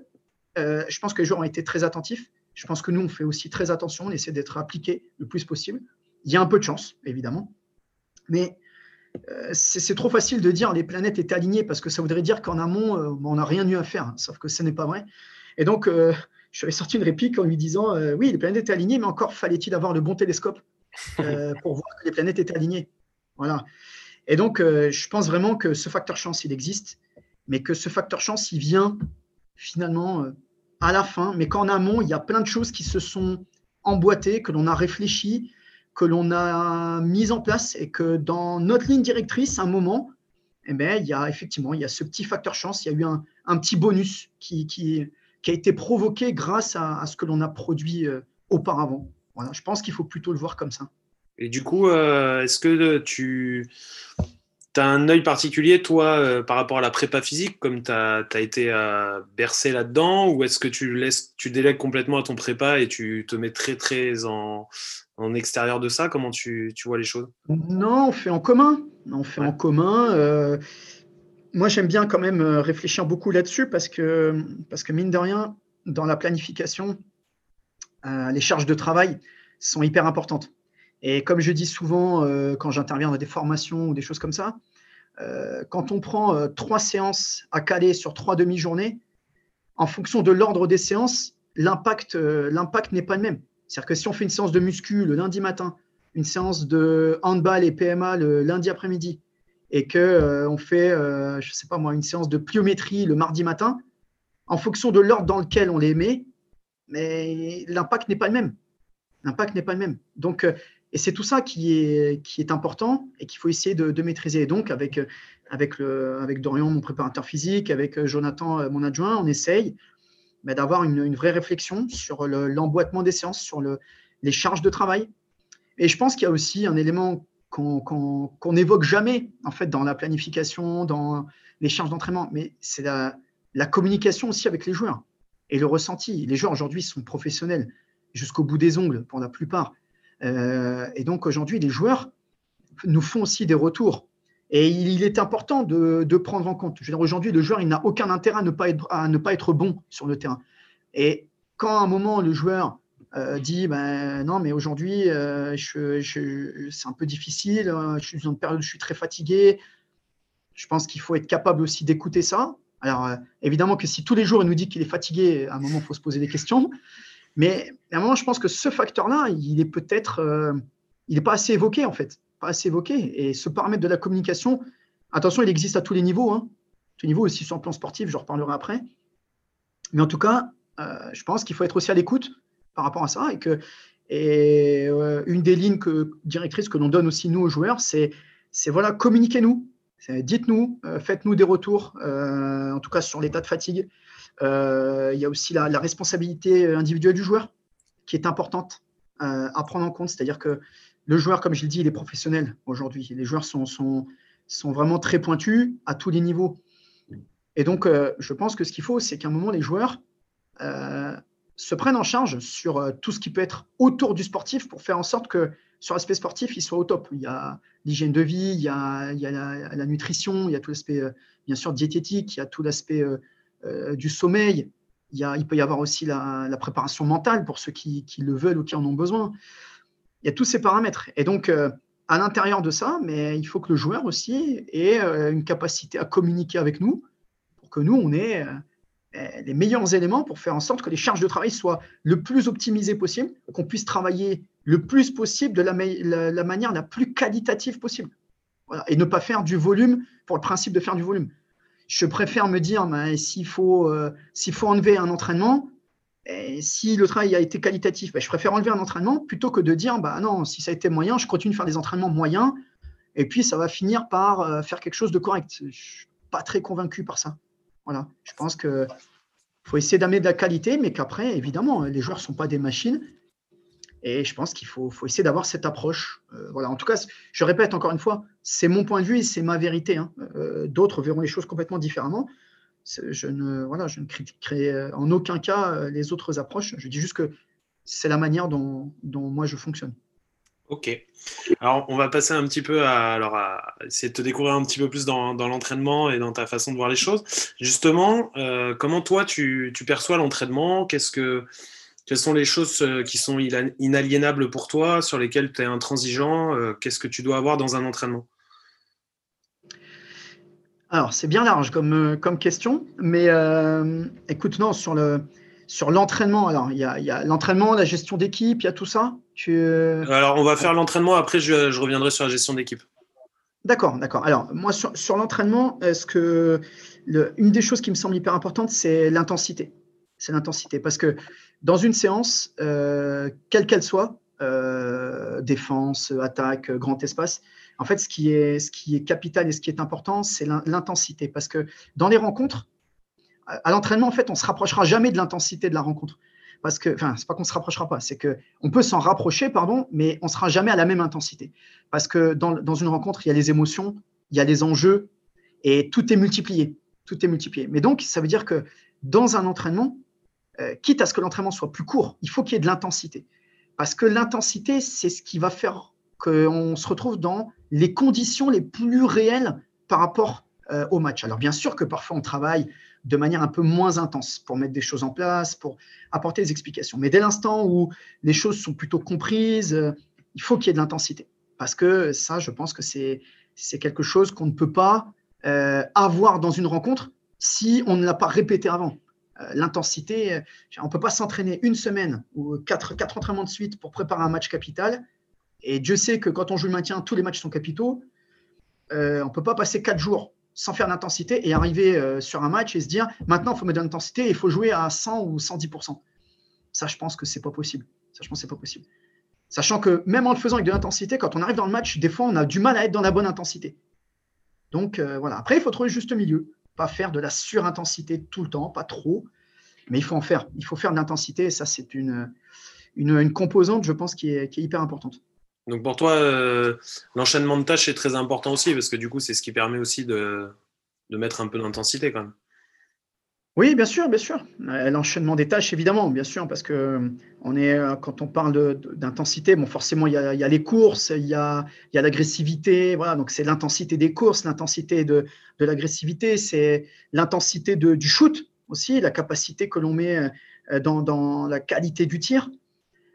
euh, je pense que les joueurs ont été très attentifs. Je pense que nous on fait aussi très attention, on essaie d'être appliqué le plus possible. Il y a un peu de chance évidemment, mais c'est trop facile de dire les planètes étaient alignées parce que ça voudrait dire qu'en amont on n'a rien eu à faire, sauf que ce n'est pas vrai. Et donc je suis sorti une réplique en lui disant oui les planètes étaient alignées, mais encore fallait-il avoir le bon télescope euh, pour voir que les planètes étaient alignées. Voilà. Et donc, euh, je pense vraiment que ce facteur chance, il existe, mais que ce facteur chance, il vient finalement euh, à la fin, mais qu'en amont, il y a plein de choses qui se sont emboîtées, que l'on a réfléchi, que l'on a mises en place, et que dans notre ligne directrice, à un moment, eh bien, il y a effectivement il y a ce petit facteur chance, il y a eu un, petit bonus qui, qui, qui, a été provoqué grâce à, ce que l'on a produit auparavant je pense qu'il faut plutôt le voir comme ça.
Et du coup, euh, est-ce que tu as un œil particulier, toi, euh, par rapport à la prépa physique, comme tu as, été euh, bercé là-dedans, ou est-ce que tu, laisses, tu délègues complètement à ton prépa et tu te mets très, très en, extérieur de ça Comment tu, vois les choses?
Non, on fait en commun. On fait en commun. moi, j'aime bien quand même réfléchir beaucoup là-dessus parce que, parce que, mine de rien, dans la planification, euh, les charges de travail sont hyper importantes. Et comme je dis souvent euh, quand j'interviens dans des formations ou des choses comme ça, euh, quand on prend trois séances à caler sur trois demi-journées, en fonction de l'ordre des séances, l'impact n'est pas le même. C'est-à-dire que si on fait une séance de muscu le lundi matin, une séance de handball et PMA le lundi après-midi, et que on fait, je sais pas moi, une séance de pliométrie le mardi matin, en fonction de l'ordre dans lequel on les met, mais l'impact n'est pas le même. L'impact n'est pas le même. Donc, euh, et c'est tout ça qui est, important et qu'il faut essayer de, maîtriser. Et donc, avec, avec, Dorian, mon préparateur physique, avec Jonathan, euh, mon adjoint, on essaye bah, d'avoir une, vraie réflexion sur l'emboîtement des séances, sur le, les charges de travail. Et je pense qu'il y a aussi un élément qu'on n'évoque jamais en fait dans la planification, dans les charges d'entraînement, mais c'est la, la communication aussi avec les joueurs et le ressenti. Les joueurs aujourd'hui sont professionnels jusqu'au bout des ongles pour la plupart. Euh, et donc aujourd'hui, les joueurs nous font aussi des retours. Et il, est important de, prendre en compte. Aujourd'hui, le joueur, n'a aucun intérêt à ne, pas être, bon sur le terrain. Et quand à un moment, le joueur euh, dit ben, Non, mais aujourd'hui, euh, c'est un peu difficile, je suis dans une période où je suis très fatigué, je pense qu'il faut être capable aussi d'écouter ça alors, euh, évidemment que si tous les jours il nous dit qu'il est fatigué, à un moment, il faut se poser des questions. Mais à un moment, je pense que ce facteur-là, il est peut-être, euh, il n'est pas assez évoqué en fait, pas assez évoqué. Et ce paramètre de la communication, attention, il existe à tous les niveaux, hein. tous les niveaux aussi sur le plan sportif, je reparlerai après. Mais en tout cas, euh, je pense qu'il faut être aussi à l'écoute par rapport à ça et que et une des lignes que, directrices que l'on donne aussi nous aux joueurs, c'est voilà, communiquez-nous, Dites-nous, euh, faites-nous des retours, euh, en tout cas sur l'état de fatigue. Euh, il y a aussi la, responsabilité individuelle du joueur qui est importante à prendre en compte. C'est-à-dire que le joueur, comme je l'ai dit, il est professionnel aujourd'hui. Les joueurs sont, sont, sont, vraiment très pointus à tous les niveaux. Et donc, je pense que ce qu'il faut, c'est qu'à un moment, les joueurs se prennent en charge sur tout ce qui peut être autour du sportif pour faire en sorte que sur l'aspect sportif, il soit au top. Il y a l'hygiène de vie, il y a, la, nutrition, il y a tout l'aspect, euh, bien sûr, diététique, il y a tout l'aspect euh, euh, du sommeil. Il, y a, il peut y avoir aussi la, préparation mentale pour ceux qui, le veulent ou qui en ont besoin. Il y a tous ces paramètres. Et donc, à l'intérieur de ça, mais il faut que le joueur aussi ait une capacité à communiquer avec nous pour que nous, on ait les meilleurs éléments pour faire en sorte que les charges de travail soient le plus optimisées possible, qu'on puisse travailler le plus possible de la, manière la plus qualitative possible. et ne pas faire du volume pour le principe de faire du volume. Je préfère me dire, euh, s'il faut enlever un entraînement, si le travail a été qualitatif, bah, je préfère enlever un entraînement plutôt que de dire, bah non, si ça a été moyen, je continue de faire des entraînements moyens, et puis ça va finir par euh, faire quelque chose de correct. Je suis pas très convaincu par ça. Voilà. Je pense qu'il faut essayer d'amener de la qualité, mais qu'après, évidemment, les joueurs ne sont pas des machines. Et je pense qu'il faut, essayer d'avoir cette approche. Euh, voilà. En tout cas, je répète encore une fois, c'est mon point de vue et c'est ma vérité. Hein. Euh, d'autres verront les choses complètement différemment. Je ne, voilà, je ne critiquerai euh, en aucun cas les autres approches. Je dis juste que c'est la manière dont, moi je fonctionne.
Ok. Alors, on va passer un petit peu à, alors à essayer de te découvrir un petit peu plus dans, l'entraînement et dans ta façon de voir les choses. Justement, comment toi tu, tu perçois l'entraînement? Qu'est-ce que quelles sont les choses euh, qui sont inaliénables pour toi, sur lesquelles tu es intransigeant? Euh, Qu'est-ce que tu dois avoir dans un entraînement?
Alors, c'est bien large comme, euh, comme question, mais écoute, non, sur le. Sur l'entraînement, alors il y a, l'entraînement, la gestion d'équipe, il y a tout ça?
Alors on va faire l'entraînement, après je, reviendrai sur la gestion d'équipe.
D'accord, d'accord. Alors moi sur, sur l'entraînement, est-ce que le, une des choses qui me semble hyper importante, c'est l'intensité c'est l'intensité. Parce que dans une séance, euh, quelle qu'elle soit, euh, défense, attaque, grand espace, en fait, ce qui, est, capital et ce qui est important, c'est l'intensité. Parce que dans les rencontres, à l'entraînement, en fait, on ne se rapprochera jamais de l'intensité de la rencontre. Parce que, enfin, c'est pas qu'on se rapprochera pas, c'est que on peut s'en rapprocher, pardon, mais on sera jamais à la même intensité. Parce que dans, dans une rencontre, il y a les émotions, il y a les enjeux, et tout est multiplié. Tout est multiplié. Mais donc, ça veut dire que dans un entraînement, euh, quitte à ce que l'entraînement soit plus court, il faut qu'il y ait de l'intensité. Parce que l'intensité, c'est ce qui va faire qu'on se retrouve dans les conditions les plus réelles par rapport euh, au match. Alors bien sûr que parfois on travaille de manière un peu moins intense pour mettre des choses en place, pour apporter des explications. Mais dès l'instant où les choses sont plutôt comprises, euh, il faut qu'il y ait de l'intensité. Parce que ça, je pense que c'est quelque chose qu'on ne peut pas avoir dans une rencontre si on ne l'a pas répété avant. Euh, l'intensité. Euh, on ne peut pas s'entraîner une semaine ou quatre, quatre entraînements de suite pour préparer un match capital. Et Dieu sait que quand on joue le maintien, tous les matchs sont capitaux. Euh, on ne peut pas passer quatre jours sans faire d'intensité et arriver sur un match et se dire maintenant il faut mettre de l'intensité et il faut jouer à 100 ou 110%. Ça, je pense que c'est pas possible. Ça, je pense c'est pas possible. Sachant que même en le faisant avec de l'intensité, quand on arrive dans le match, des fois on a du mal à être dans la bonne intensité. Donc voilà. Après, il faut trouver le juste milieu pas faire de la surintensité tout le temps, pas trop, mais il faut en faire. Il faut faire de l'intensité et ça, c'est une, une, composante, je pense, qui est, hyper importante.
Donc pour toi, euh, l'enchaînement de tâches est très important aussi, parce que du coup, c'est ce qui permet aussi de, de mettre un peu d'intensité quand même.
Oui, bien sûr, bien sûr. Euh, l'enchaînement des tâches, évidemment, bien sûr, parce que euh, on est, quand on parle d'intensité, bon, forcément, il y, a, les courses, il y a, l'agressivité, voilà, donc c'est l'intensité des courses, l'intensité de, l'agressivité, c'est l'intensité du shoot aussi, la capacité que l'on met dans, la qualité du tir.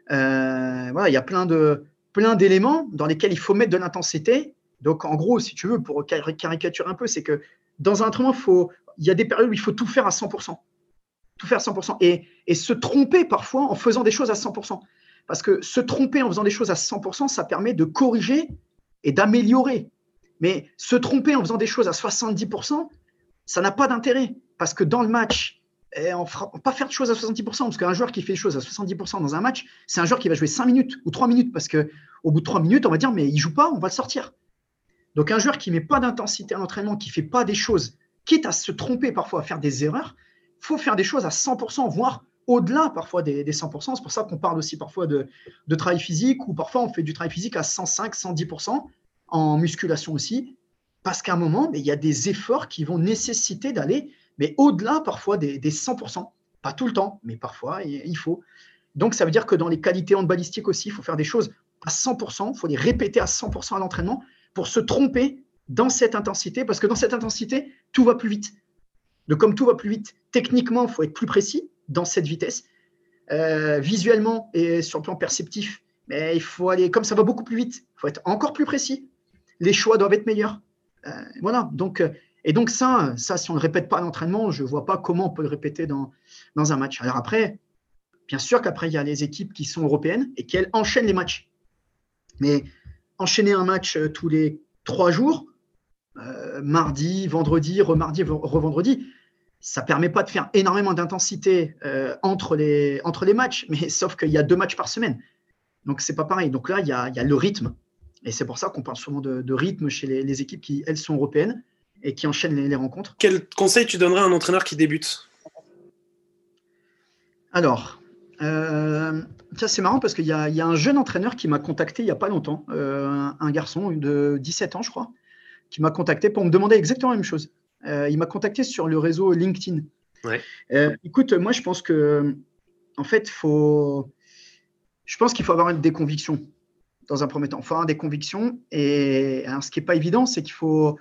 voilà, il y a plein de plein d'éléments dans lesquels il faut mettre de l'intensité. Donc, en gros, si tu veux, pour caricaturer un peu, c'est que dans un entraînement, faut, il y a des périodes où il faut tout faire à 100%. Tout faire à 100%. Et, et se tromper parfois en faisant des choses à 100%. Parce que se tromper en faisant des choses à 100%, ça permet de corriger et d'améliorer. Mais se tromper en faisant des choses à 70%, ça n'a pas d'intérêt. Parce que dans le match, eh, on ne pas faire de choses à 70%, parce qu'un joueur qui fait des choses à 70% dans un match, c'est un joueur qui va jouer 5 minutes ou 3 minutes, parce qu'au bout de 3 minutes, on va dire, mais il joue pas, on va le sortir. Donc un joueur qui ne met pas d'intensité à l'entraînement, qui ne fait pas des choses quitte à se tromper parfois, à faire des erreurs, faut faire des choses à 100%, voire au-delà parfois des, 100%. C'est pour ça qu'on parle aussi parfois de, travail physique, ou parfois on fait du travail physique à 105, 110%, en musculation aussi, parce qu'à un moment, il y a des efforts qui vont nécessiter d'aller mais au-delà parfois des, 100%. Pas tout le temps, mais parfois il faut. Donc ça veut dire que dans les qualités handballistiques aussi, il faut faire des choses à 100%, il faut les répéter à 100% à l'entraînement pour se tromper dans cette intensité, parce que dans cette intensité, tout va plus vite. Donc, comme tout va plus vite, techniquement, il faut être plus précis dans cette vitesse. Euh, visuellement et sur le plan perceptif, mais il faut aller, comme ça va beaucoup plus vite, il faut être encore plus précis. Les choix doivent être meilleurs. Euh, voilà. Donc, euh, et donc, ça, ça, si on ne le répète pas à l'entraînement, je ne vois pas comment on peut le répéter dans, dans un match. Alors, après, bien sûr qu'après, il y a les équipes qui sont européennes et qui, elles, enchaînent les matchs. Mais enchaîner un match tous les trois jours, mardi, vendredi, remardi, revendredi. Ça ne permet pas de faire énormément d'intensité entre, les, entre les matchs, mais sauf qu'il y a deux matchs par semaine. Donc, c'est pas pareil. Donc là, il y a, le rythme. Et c'est pour ça qu'on parle souvent de, rythme chez les, équipes qui, elles, sont européennes et qui enchaînent les, rencontres.
Quel conseil tu donnerais à un entraîneur qui débute?
Alors, euh, ça c'est marrant parce qu'il y, a un jeune entraîneur qui m'a contacté il n'y a pas longtemps, euh, un garçon de 17 ans, je crois, qui m'a contacté pour me demander exactement la même chose. Euh, il m'a contacté sur le réseau LinkedIn. écoute, moi je pense que, en fait, faut je pense qu'il faut avoir des convictions dans un premier temps. Il faut avoir des convictions. Et ce qui n'est pas évident, c'est qu'il faut,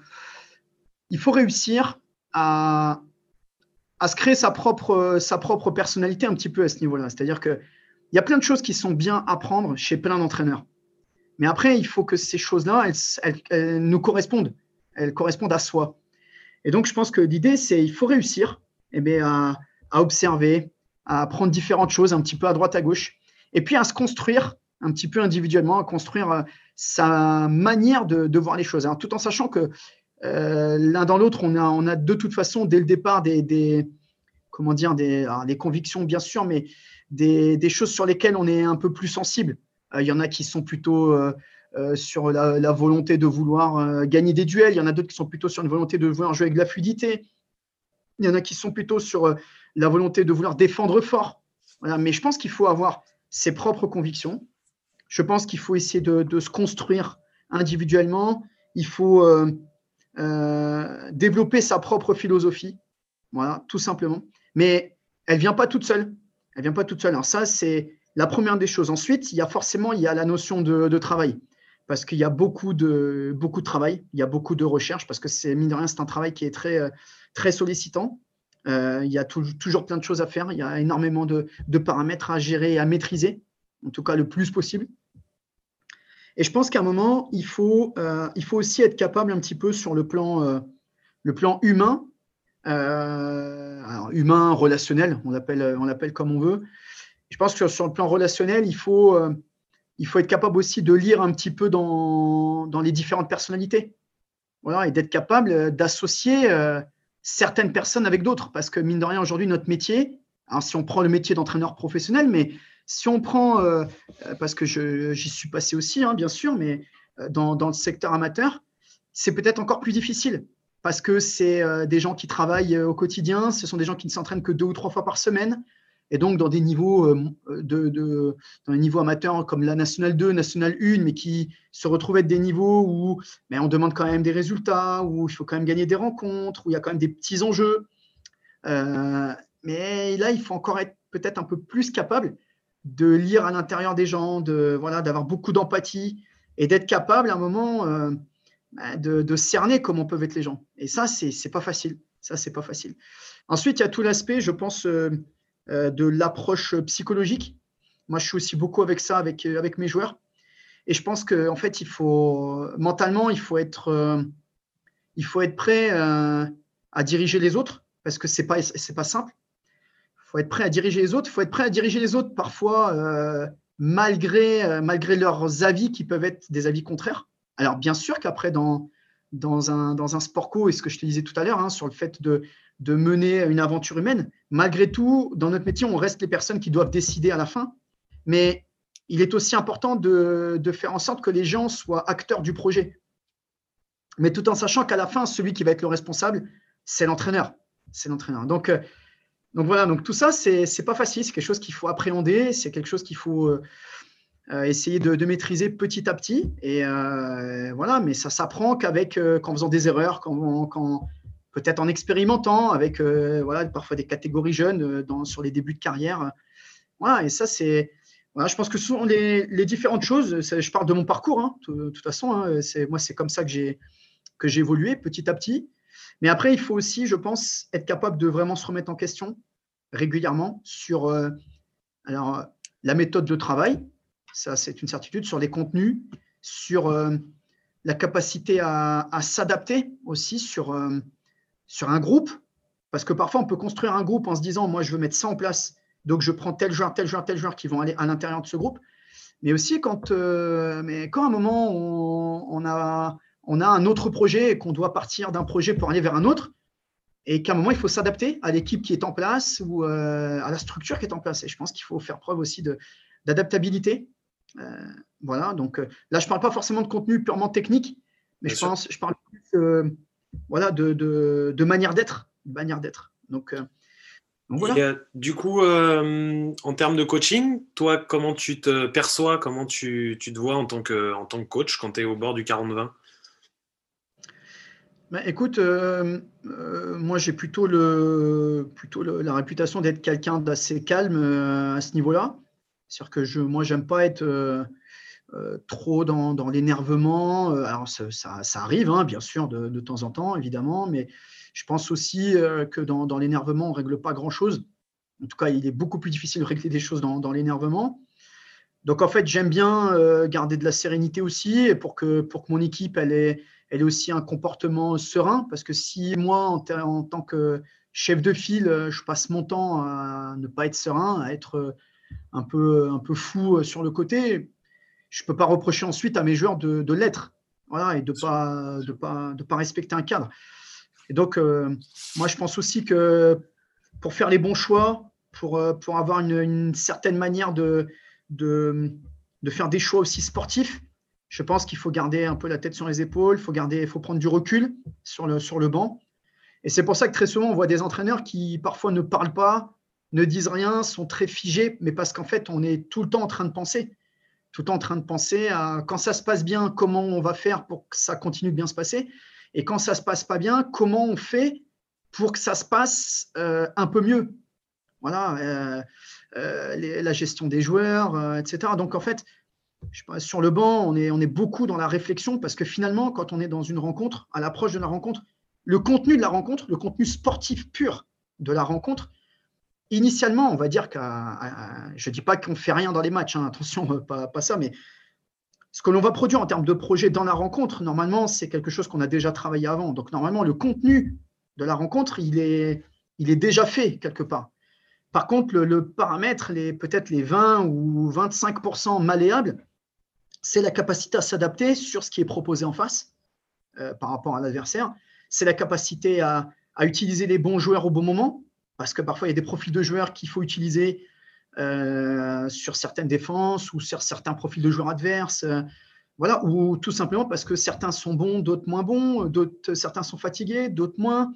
il faut réussir à, à se créer sa propre, sa propre personnalité un petit peu à ce niveau-là. C'est-à-dire qu'il y a plein de choses qui sont bien à prendre chez plein d'entraîneurs. Mais après, il faut que ces choses-là, elles, nous correspondent. Elles correspondent à soi. Et donc, je pense que l'idée, c'est il faut réussir eh bien, à, à observer, à prendre différentes choses un petit peu à droite, à gauche et puis à se construire un petit peu individuellement, à construire euh, sa manière de, voir les choses, tout en sachant que l'un dans l'autre, on a, on a de toute façon dès le départ des, comment dire, des, convictions bien sûr, mais des, choses sur lesquelles on est un peu plus sensible. Euh, il y en a qui sont plutôt sur la, volonté de vouloir gagner des duels, il y en a d'autres qui sont plutôt sur une volonté de vouloir jouer avec de la fluidité, il y en a qui sont plutôt sur la volonté de vouloir défendre fort. Mais je pense qu'il faut avoir ses propres convictions. Je pense qu'il faut essayer de, se construire individuellement. Il faut euh, euh, développer sa propre philosophie. Voilà, tout simplement. Mais elle vient pas toute seule. Elle vient pas toute seule. Alors ça, c'est la première des choses. Ensuite, il y a forcément il y a la notion de, travail. Parce qu'il y a beaucoup de, beaucoup de travail, il y a beaucoup de recherche, parce que c'est, mine de rien, c'est un travail qui est très, euh, très sollicitant. Euh, il y a toujours plein de choses à faire. Il y a énormément de, paramètres à gérer et à maîtriser, en tout cas le plus possible. Et je pense qu'à un moment, il faut, euh, il faut aussi être capable un petit peu sur le plan, euh, le plan humain, humain, relationnel, on l'appelle, on l'appelle comme on veut. Je pense que sur le plan relationnel, il faut, il faut être capable aussi de lire un petit peu dans, dans les différentes personnalités. Voilà, et d'être capable d'associer certaines personnes avec d'autres. Parce que, mine de rien, aujourd'hui, notre métier, si on prend le métier d'entraîneur professionnel, mais si on prend, euh, euh, parce que j'y suis passé aussi, hein, bien sûr, mais euh, dans, le secteur amateur, c'est peut-être encore plus difficile parce que c'est des gens qui travaillent au quotidien, ce sont des gens qui ne s'entraînent que deux ou trois fois par semaine, et donc dans des niveaux, de, dans des niveaux amateurs comme la Nationale 2, Nationale 1, mais qui se retrouvent être des niveaux où mais on demande quand même des résultats, où il faut quand même gagner des rencontres, où il y a quand même des petits enjeux. Mais là, il faut encore être peut-être un peu plus capable de lire à l'intérieur des gens, de voilà, d'avoir beaucoup d'empathie et d'être capable à un moment euh, bah, de, cerner comment peuvent être les gens. Et ça, c'est pas facile. Ça, c'est pas facile. Ensuite, il y a tout l'aspect, je pense, euh, de l'approche psychologique. Moi, je suis aussi beaucoup avec ça avec, euh, mes joueurs. Et je pense qu'en en fait, il faut, mentalement, il faut être, euh, il faut être prêt à diriger les autres parce que ce n'est pas, pas simple. Faut être prêt à diriger les autres. Il faut être prêt à diriger les autres parfois malgré, malgré leurs avis qui peuvent être des avis contraires. Alors, bien sûr qu'après, dans, dans, un, dans un sport co, et ce que je te disais tout à l'heure, hein, sur le fait de, de mener une aventure humaine. Malgré tout, dans notre métier, on reste les personnes qui doivent décider à la fin. Mais il est aussi important de, faire en sorte que les gens soient acteurs du projet. Mais tout en sachant qu'à la fin, celui qui va être le responsable, c'est l'entraîneur. C'est l'entraîneur. Donc, euh, donc voilà, donc tout ça, c'est n'est pas facile. C'est quelque chose qu'il faut appréhender. C'est quelque chose qu'il faut euh, euh, essayer de, maîtriser petit à petit. Et voilà, mais ça s'apprend qu'avec, qu'en faisant des erreurs, quand, quand, peut-être en expérimentant avec euh, voilà, parfois des catégories jeunes euh, dans, sur les débuts de carrière. Voilà, et ça, c'est. Voilà, je pense que ce sont les, les différentes choses. Je parle de mon parcours, hein, de, toute façon. Hein, c'est, moi, c'est comme ça que j'ai, que j'ai évolué petit à petit. Mais après, il faut aussi, je pense, être capable de vraiment se remettre en question régulièrement sur euh, alors, la méthode de travail. Ça, c'est une certitude. Sur les contenus, sur la capacité à, s'adapter aussi, sur sur un groupe, parce que parfois on peut construire un groupe en se disant, moi je veux mettre ça en place, donc je prends tel joueur, tel joueur, tel joueur qui vont aller à l'intérieur de ce groupe. Mais aussi quand, euh, mais quand à un moment on, a, on a un autre projet et qu'on doit partir d'un projet pour aller vers un autre, et qu'à un moment, il faut s'adapter à l'équipe qui est en place ou euh, à la structure qui est en place. Et je pense qu'il faut faire preuve aussi d'adaptabilité. Euh, voilà, donc euh, là, je ne parle pas forcément de contenu purement technique, mais je, pense, je parle plus voilà, de, de, de manière d'être. Manière d'être. Donc,
voilà. du coup, en termes de coaching, toi, comment tu te perçois, comment tu, tu te vois en tant que, en tant que coach quand tu es au bord du 40-20
bah, écoute, euh, euh, moi j'ai plutôt, la réputation d'être quelqu'un d'assez calme euh, à ce niveau-là. C'est-à-dire que je, moi j'aime pas être trop dans, l'énervement. Alors ça, arrive, hein, bien sûr, de, temps en temps, évidemment, mais je pense aussi que dans, l'énervement, on ne règle pas grand-chose. En tout cas, il est beaucoup plus difficile de régler des choses dans, l'énervement. Donc en fait, j'aime bien garder de la sérénité aussi, pour que, pour que mon équipe elle ait, elle est aussi un comportement serein, parce que si moi, en, tant que chef de file, je passe mon temps à ne pas être serein, à être un peu, un peu fou sur le côté, je ne peux pas reprocher ensuite à mes joueurs de, l'être voilà, et de ne pas, de pas, de pas respecter un cadre. Et donc, euh, moi, je pense aussi que pour faire les bons choix, pour, pour avoir une, certaine manière de, de, de, faire des choix aussi sportifs, je pense qu'il faut garder un peu la tête sur les épaules, il faut, faut prendre du recul sur le, sur le banc. Et c'est pour ça que très souvent, on voit des entraîneurs qui parfois ne parlent pas, ne disent rien, sont très figés, mais parce qu'en fait, on est tout le temps en train de penser. Tout le temps en train de penser à quand ça se passe bien, comment on va faire pour que ça continue de bien se passer. Et quand ça ne se passe pas bien, comment on fait pour que ça se passe euh, un peu mieux. Voilà, euh, euh, la gestion des joueurs, etc. Donc en fait, sur le banc, on est, beaucoup dans la réflexion parce que finalement, quand on est dans une rencontre, à l'approche de la rencontre, le contenu de la rencontre, le contenu sportif pur de la rencontre, initialement, on va dire que je ne dis pas qu'on ne fait rien dans les matchs, hein, attention, euh, pas, ça, mais ce que l'on va produire en termes de projet dans la rencontre, normalement, c'est quelque chose qu'on a déjà travaillé avant. Donc, normalement, le contenu de la rencontre, il est, déjà fait quelque part. Par contre, le, le paramètre, peut-être les 20 ou 25% malléables, c'est la capacité à s'adapter sur ce qui est proposé en face euh, par rapport à l'adversaire. C'est la capacité à, utiliser les bons joueurs au bon moment, parce que parfois il y a des profils de joueurs qu'il faut utiliser euh, sur certaines défenses ou sur certains profils de joueurs adverses. Euh, voilà, ou tout simplement parce que certains sont bons, d'autres moins bons, d'autres, certains sont fatigués, d'autres moins.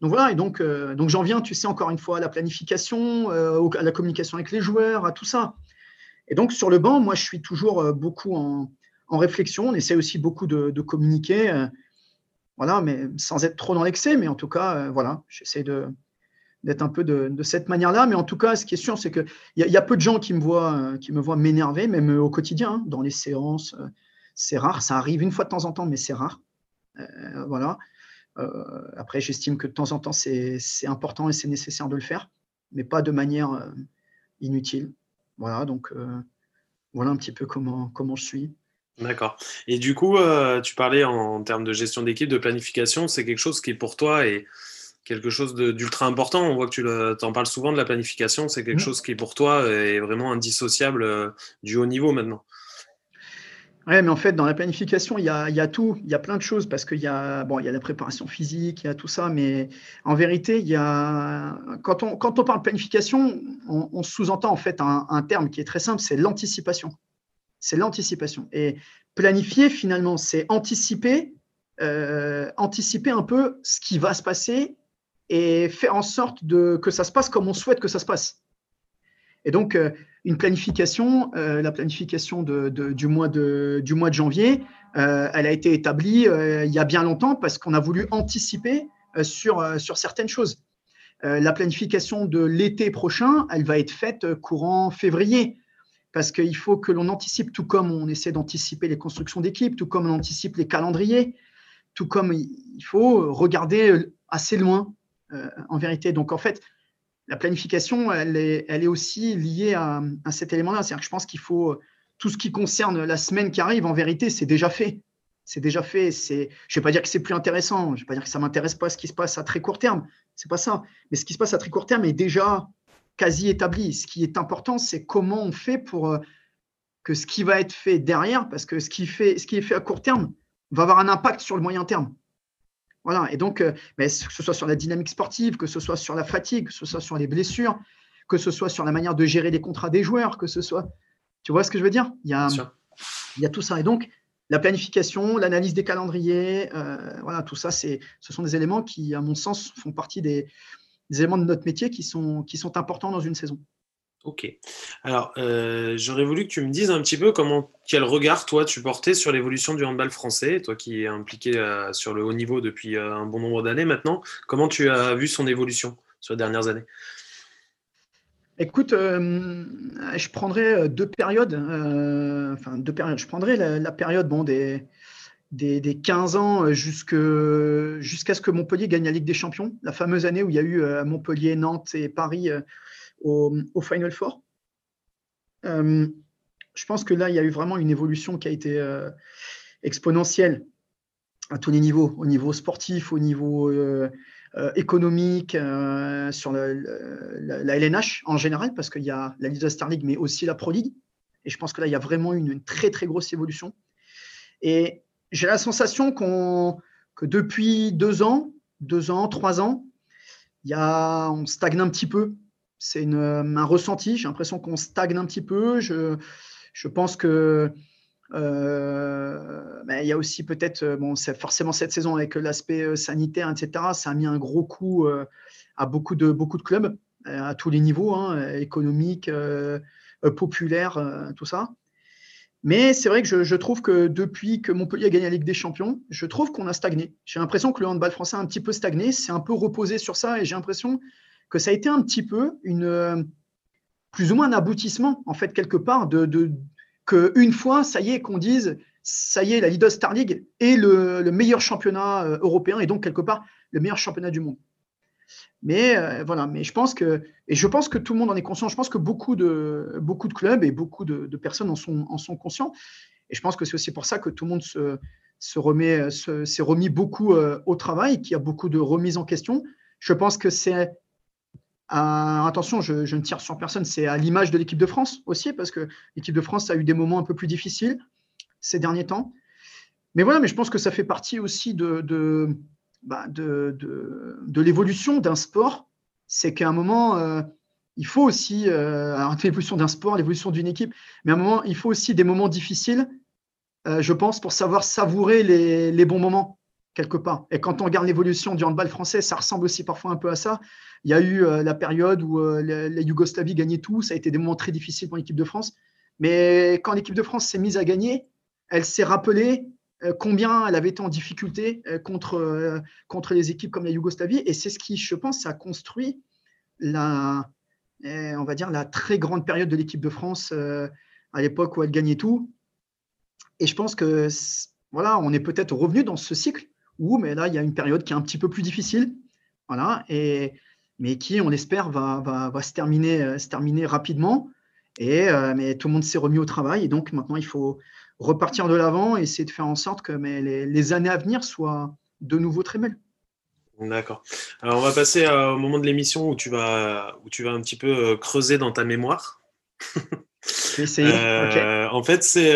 Donc voilà, et donc, donc j'en viens, tu sais, encore une fois, à la planification, à la communication avec les joueurs, à tout ça. Et donc, sur le banc, moi, je suis toujours euh, beaucoup en, réflexion. On essaie aussi beaucoup de, communiquer, euh, voilà, mais sans être trop dans l'excès. Mais en tout cas, euh, voilà, j'essaie d'être un peu de, cette manière-là. Mais en tout cas, ce qui est sûr, c'est qu'il y, y, a peu de gens qui me voient, m'énerver, même au quotidien, hein, dans les séances. c'est rare, ça arrive une fois de temps en temps, mais c'est rare. voilà. après, j'estime que de temps en temps, c'est important et c'est nécessaire de le faire, mais pas de manière inutile. Voilà, donc euh, voilà un petit peu comment, comment je suis.
D'accord. Et du coup, euh, tu parlais en, termes de gestion d'équipe, de planification, c'est quelque chose qui pour toi est quelque chose d'ultra important. On voit que tu en parles souvent de la planification, c'est quelque mmh. chose qui pour toi est vraiment indissociable euh, du haut niveau maintenant.
Oui, mais en fait, dans la planification, il y a, tout, il y a plein de choses parce qu'il y a, bon, y a la préparation physique, il y a tout ça, mais en vérité, il y a, quand on, quand on parle planification, on, sous-entend en fait un, terme qui est très simple, c'est l'anticipation. C'est l'anticipation. Et planifier, finalement, c'est anticiper, euh, anticiper un peu ce qui va se passer et faire en sorte de, que ça se passe comme on souhaite que ça se passe. Et donc, euh, une planification, euh, la planification du, mois de, janvier, euh, elle a été établie il y a bien longtemps parce qu'on a voulu anticiper sur, sur certaines choses. la planification de l'été prochain, elle va être faite courant février parce qu'il faut que l'on anticipe, tout comme on essaie d'anticiper les constructions d'équipes, tout comme on anticipe les calendriers, tout comme il faut regarder assez loin en vérité. Donc en fait, la planification, elle est, aussi liée à, cet élément-là. C'est-à-dire que je pense qu'il faut tout ce qui concerne la semaine qui arrive, en vérité, c'est déjà fait. C'est déjà fait. C'est, je ne vais pas dire que c'est plus intéressant. Je ne vais pas dire que ça ne m'intéresse pas ce qui se passe à très court terme. C'est pas ça. Mais ce qui se passe à très court terme est déjà quasi établi. Ce qui est important, c'est comment on fait pour euh, que ce qui va être fait derrière, parce que ce qui est fait à court terme, va avoir un impact sur le moyen terme. Voilà, et donc, euh, que ce soit sur la dynamique sportive, que ce soit sur la fatigue, que ce soit sur les blessures, que ce soit sur la manière de gérer les contrats des joueurs, que ce soit. Tu vois ce que je veux dire? Il y, a, il y a tout ça. Et donc, la planification, l'analyse des calendriers, euh, voilà, tout ça, ce sont des éléments qui, à mon sens, font partie des, des éléments de notre métier qui sont, qui sont importants dans une saison.
Ok. Alors, euh, j'aurais voulu que tu me dises un petit peu comment, quel regard toi tu portais sur l'évolution du handball français, toi qui es impliqué euh, sur le haut niveau depuis euh, un bon nombre d'années maintenant. Comment tu as vu son évolution sur les dernières années?
Écoute, je prendrais deux périodes. enfin, deux périodes. Je prendrais la, période bon, des, des, 15 ans jusqu'à ce que Montpellier gagne la Ligue des Champions, la fameuse année où il y a eu Montpellier, Nantes et Paris au, Final Four. Euh, je pense que là, il y a eu vraiment une évolution qui a été euh, exponentielle à tous les niveaux, au niveau sportif, au niveau euh, économique, sur la, LNH en général, parce qu'il y a la de Star League, mais aussi la Pro League. Et je pense que là, il y a vraiment une, une très, très grosse évolution. Et j'ai la sensation qu'on, que depuis deux ans, deux ans, trois ans, il y a, on stagne un petit peu c'est un ressenti. J'ai l'impression qu'on stagne un petit peu. Je, pense que euh, il y a aussi peut-être, c'est forcément cette saison avec l'aspect euh, sanitaire, etc. Ça a mis un gros coup euh, à beaucoup de, beaucoup de clubs, à tous les niveaux, hein, économiques, populaires, tout ça. Mais c'est vrai que je, je, trouve que depuis que Montpellier a gagné la Ligue des Champions, je trouve qu'on a stagné. J'ai l'impression que le handball français a un petit peu stagné, c'est un peu reposé sur ça, et j'ai l'impression que ça a été un petit peu une, euh, plus ou moins un aboutissement, en fait, quelque part, de, de qu'une fois, ça y est, qu'on dise, ça y est, la Ligue Star League est le, meilleur championnat euh, européen et donc, quelque part, le meilleur championnat du monde. Mais euh, voilà, mais je pense que, et je pense que tout le monde en est conscient, je pense que beaucoup de, beaucoup de clubs et beaucoup de, personnes en sont, en sont conscients. Et je pense que c'est aussi pour ça que tout le monde se, se remet, s'est remis beaucoup au travail, qu'il y a beaucoup de remises en question. Je pense que c'est euh, attention, je, ne tire sur personne, c'est à l'image de l'équipe de France aussi, parce que l'équipe de France a eu des moments un peu plus difficiles ces derniers temps. Mais voilà, mais je pense que ça fait partie aussi de, bah, l'évolution d'un sport. C'est qu'à un moment, euh, il faut aussi, euh, l'évolution d'un sport, l'évolution d'une équipe, mais à un moment, il faut aussi des moments difficiles, je pense, pour savoir savourer les bons moments quelque part. Et quand on regarde l'évolution du handball français, ça ressemble aussi parfois un peu à ça. Il y a eu euh, la période où euh, la, Yougoslavie gagnait tout, ça a été des moments très difficiles pour l'équipe de France. Mais quand l'équipe de France s'est mise à gagner, elle s'est rappelée euh, combien elle avait été en difficulté contre, contre les équipes comme la Yougoslavie. Et c'est ce qui, je pense, a construit la, on va dire, la très grande période de l'équipe de France à l'époque où elle gagnait tout. Et je pense que voilà, on est peut-être revenu dans ce cycle ou mais là, il y a une période qui est un petit peu plus difficile, voilà, et, mais qui, on espère, va, va, va se, terminer, euh, se terminer rapidement. Et, euh, mais tout le monde s'est remis au travail, et donc maintenant, il faut repartir de l'avant et essayer de faire en sorte que mais les, les, années à venir soient de nouveau très belles.
D'accord. Alors, on va passer euh, au moment de l'émission où, tu vas, où tu vas un petit peu creuser dans ta mémoire.
essayer.
En fait, c'est,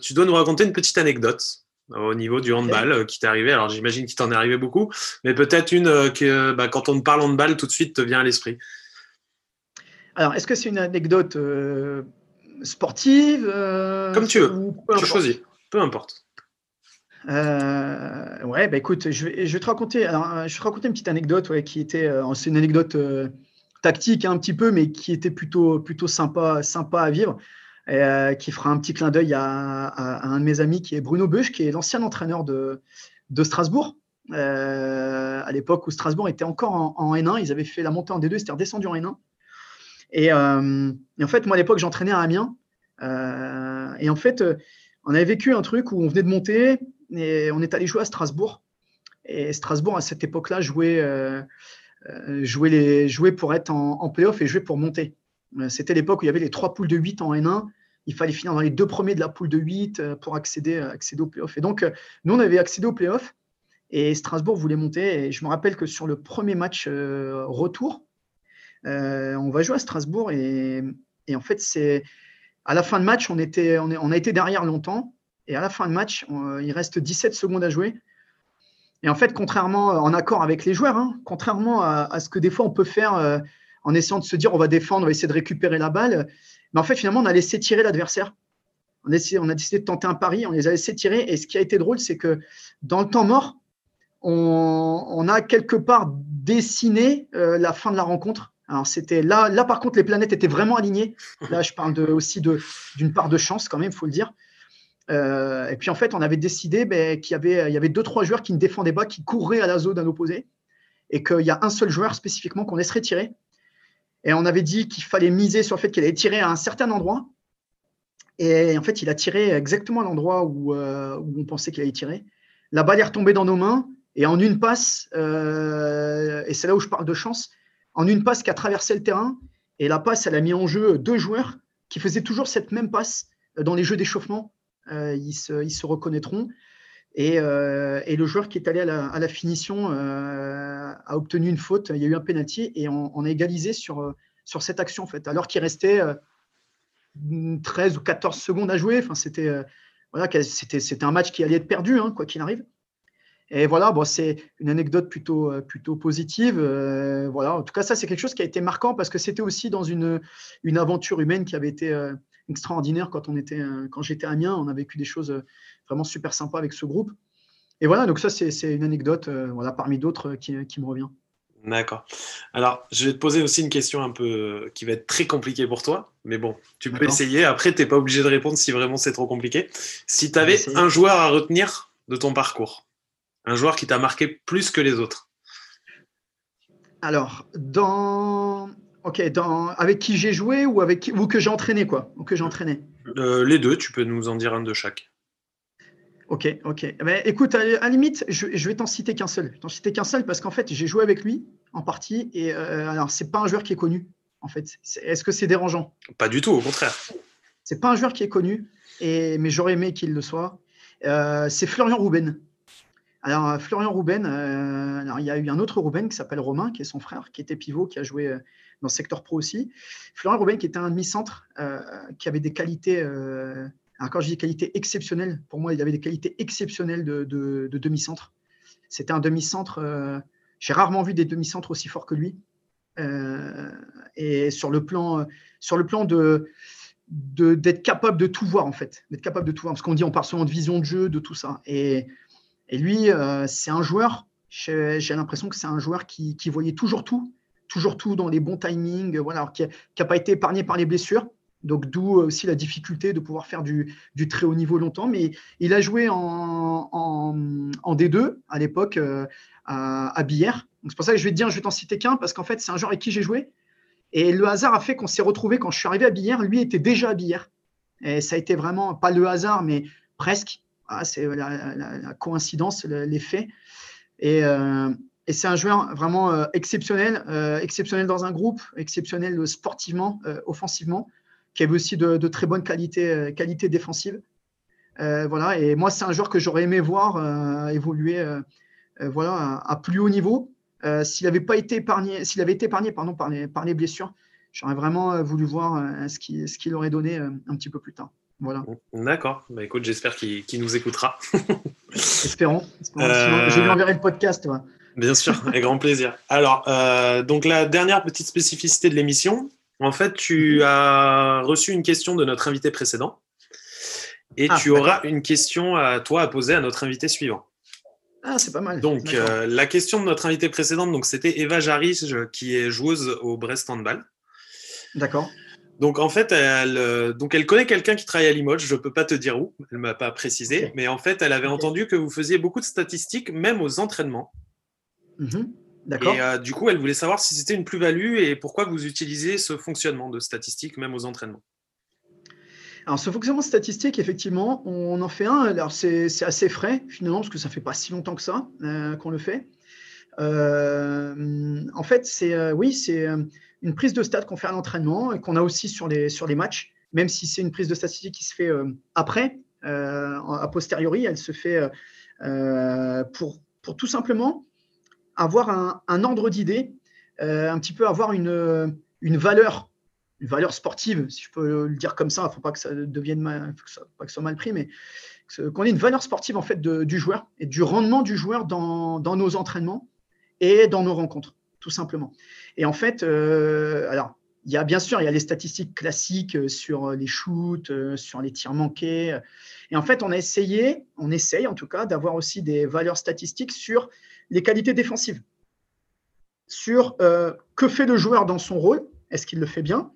tu dois nous raconter une petite anecdote au niveau du handball euh, qui t'est arrivé. Alors j'imagine qu'il t'en est arrivé beaucoup, mais peut-être une euh, que bah, quand on parle handball, tout de suite te vient à l'esprit.
Alors, est-ce que c'est une anecdote euh, sportive
Comme tu veux, tu choisis, peu importe.
ouais, bah écoute, je vais, je vais te raconter. Alors, je vais te raconter une petite anecdote, ouais, qui était, c'est une anecdote tactique hein, un petit peu, mais qui était plutôt, plutôt sympa, sympa à vivre. Euh, qui fera un petit clin d'œil à, un de mes amis qui est Bruno Busch, qui est l'ancien entraîneur de, de Strasbourg. Euh, à l'époque où Strasbourg était encore en, N1, ils avaient fait la montée en D2, c'était redescendu en N1. Euh, et, en fait, moi à l'époque, j'entraînais à Amiens. et en fait, on avait vécu un truc où on venait de monter et on est allé jouer à Strasbourg. Et Strasbourg, à cette époque-là, jouait, jouait pour être en, en playoff et jouait pour monter. C'était l'époque où il y avait les trois poules de 8 en N1 il fallait finir dans les deux premiers de la poule de 8 euh, pour accéder, euh, accéder au playoff. Et donc, euh, nous, on avait accédé au playoff et Strasbourg voulait monter. Et je me rappelle que sur le premier match retour, on va jouer à Strasbourg et, en fait, c'est à la fin de match, on, était, on, a été derrière longtemps. Et à la fin de match, il reste 17 secondes à jouer. Et en fait, contrairement, en accord avec les joueurs, hein, contrairement à, ce que des fois on peut faire en essayant de se dire on va défendre, on va essayer de récupérer la balle, mais en fait, finalement, on a laissé tirer l'adversaire. On, a décidé de tenter un pari, on les a laissés tirer. Et ce qui a été drôle, c'est que dans le temps mort, on, a quelque part dessiné euh, la fin de la rencontre. Alors c'était là, là par contre, les planètes étaient vraiment alignées. Là, je parle aussi d'une part de chance quand même, il faut le dire. Euh, et puis en fait, on avait décidé ben, qu'il y avait, il y avait deux trois joueurs qui ne défendaient pas, qui couraient à la zone d'un opposé, et qu'il y a un seul joueur spécifiquement qu'on laisserait tirer. Et on avait dit qu'il fallait miser sur le fait qu'il allait tirer à un certain endroit. Et en fait, il a tiré exactement à l'endroit où, euh, où on pensait qu'il allait tirer. La balle est retombée dans nos mains. Et en une passe, euh, et c'est là où je parle de chance, en une passe qui a traversé le terrain, et la passe, elle a mis en jeu deux joueurs qui faisaient toujours cette même passe dans les jeux d'échauffement. Euh, ils, se, reconnaîtront. Euh, et, le joueur qui est allé à la, finition a obtenu une faute. Il y a eu un penalty et on, a égalisé sur, sur cette action, en fait, alors qu'il restait 13 ou 14 secondes à jouer. Enfin, c'était voilà, un match qui allait être perdu, hein, quoi qu'il arrive. Et voilà, bon, c'est une anecdote plutôt, euh, plutôt positive. Euh, voilà. En tout cas, ça, c'est quelque chose qui a été marquant parce que c'était aussi dans une, une aventure humaine qui avait été euh, extraordinaire quand, on était, quand j'étais à Amiens. On a vécu des choses vraiment super sympas avec ce groupe. Et voilà, donc ça, c'est une anecdote voilà, parmi d'autres qui, qui, me revient.
D'accord. Alors, je vais te poser aussi une question un peu qui va être très compliquée pour toi, mais bon, tu peux essayer. Après, tu n'es pas obligé de répondre si vraiment c'est trop compliqué. Si tu avais un joueur à retenir de ton parcours, un joueur qui t'a marqué plus que les autres?
Alors, dans. Ok, dans... avec qui j'ai joué ou, avec ou que j'ai entraîné, quoi Ou que j'ai entraîné?
Euh, Les deux, tu peux nous en dire un de chaque.
Ok, ok. Eh ben, écoute, à, la limite, je, vais t'en citer qu'un seul. T'en citer qu'un seul parce qu'en fait, j'ai joué avec lui en partie. Et euh, alors, c'est pas un joueur qui est connu, en fait. Est-ce que c'est dérangeant?
Pas du tout, au contraire.
C'est pas un joueur qui est connu, et, mais j'aurais aimé qu'il le soit. Euh, c'est Florian Rouben. Alors, euh, Florian Rouben, euh, alors, il y a eu un autre Rouben qui s'appelle Romain, qui est son frère, qui était pivot, qui a joué euh, dans le secteur pro aussi. Florian Rouben, qui était un demi-centre, qui avait des qualités, alors quand je dis qualités exceptionnelles, pour moi, il avait des qualités exceptionnelles de, demi-centre. C'était un demi-centre, j'ai rarement vu des demi-centres aussi forts que lui. et sur le plan, sur le plan de d'être capable de tout voir en fait, d'être capable de tout voir, parce qu'on dit on parle souvent de vision de jeu, de tout ça. Et et lui, euh, c'est un joueur, j'ai l'impression que c'est un joueur qui, voyait toujours tout, toujours tout dans les bons timings, voilà, qui n'a pas été épargné par les blessures. Donc, d'où aussi la difficulté de pouvoir faire du, très haut niveau longtemps. Mais il a joué en, D2 à l'époque euh, à, à. C'est pour ça que je vais te dire, je vais t'en citer qu'un, parce qu'en fait, c'est un joueur avec qui j'ai joué. Et le hasard a fait qu'on s'est retrouvé quand je suis arrivé à Billère, lui était déjà à Billère. Et ça a été vraiment, pas le hasard, mais presque. Ah, c'est la, coïncidence, l'effet. Et, euh, et c'est un joueur vraiment euh, exceptionnel, euh, exceptionnel dans un groupe, exceptionnel sportivement, offensivement, qui avait aussi de, très bonnes qualités, qualités défensives. voilà. Et moi, c'est un joueur que j'aurais aimé voir évoluer à, plus haut niveau. s'il n'avait pas été épargné, avait par, les, blessures, j'aurais vraiment voulu voir ce qu'il aurait donné un petit peu plus tard. Voilà.
D'accord. Bah, écoute, j'espère qu'il nous écoutera.
Espérons. Euh, je lui enverrai le podcast.
Bien sûr, avec grand plaisir. Alors, euh, donc la dernière petite spécificité de l'émission, en fait, tu mhm. as reçu une question de notre invité précédent et ah, tu auras une question à toi à poser à notre invité suivant.
Ah, c'est pas mal.
Donc, euh, la question de notre invité précédente, donc c'était Eva Jarry, qui est joueuse au Brest Handball.
D'accord.
Donc en fait, elle, euh, donc elle connaît quelqu'un qui travaille à Limoges, je ne peux pas te dire où, elle ne m'a pas précisé, mais en fait, elle avait entendu que vous faisiez beaucoup de statistiques, même aux entraînements.
Mhm. D'accord.
Et euh, du coup, elle voulait savoir si c'était une plus-value et pourquoi vous utilisez ce fonctionnement de statistiques, même aux entraînements.
Alors, ce fonctionnement statistique, effectivement, on en fait un. Alors, c'est assez frais, finalement, parce que ça ne fait pas si longtemps que ça euh, qu'on le fait. en fait, c'est oui, c'est une prise de stats qu'on fait à l'entraînement et qu'on a aussi sur les, sur les matchs, même si c'est une prise de statistique qui se fait euh, après, euh, a posteriori, elle se fait euh, pour, pour tout simplement avoir un, un ordre d'idée, un petit peu avoir une, une valeur une valeur sportive, si je peux le dire comme ça, il ne faut pas que ça devienne mal, faut pas que ça soit mal pris, mais qu'on ait une valeur sportive en fait du joueur et du rendement du joueur dans, nos entraînements et dans nos rencontres, tout simplement. Et en fait, euh, alors il y a bien sûr il y a les statistiques classiques euh, sur les shoots, euh, sur les tirs manqués. Et en fait, on a essayé, on essaye en tout cas d'avoir aussi des valeurs statistiques sur les qualités défensives, sur que fait le joueur dans son rôle, est-ce qu'il le fait bien,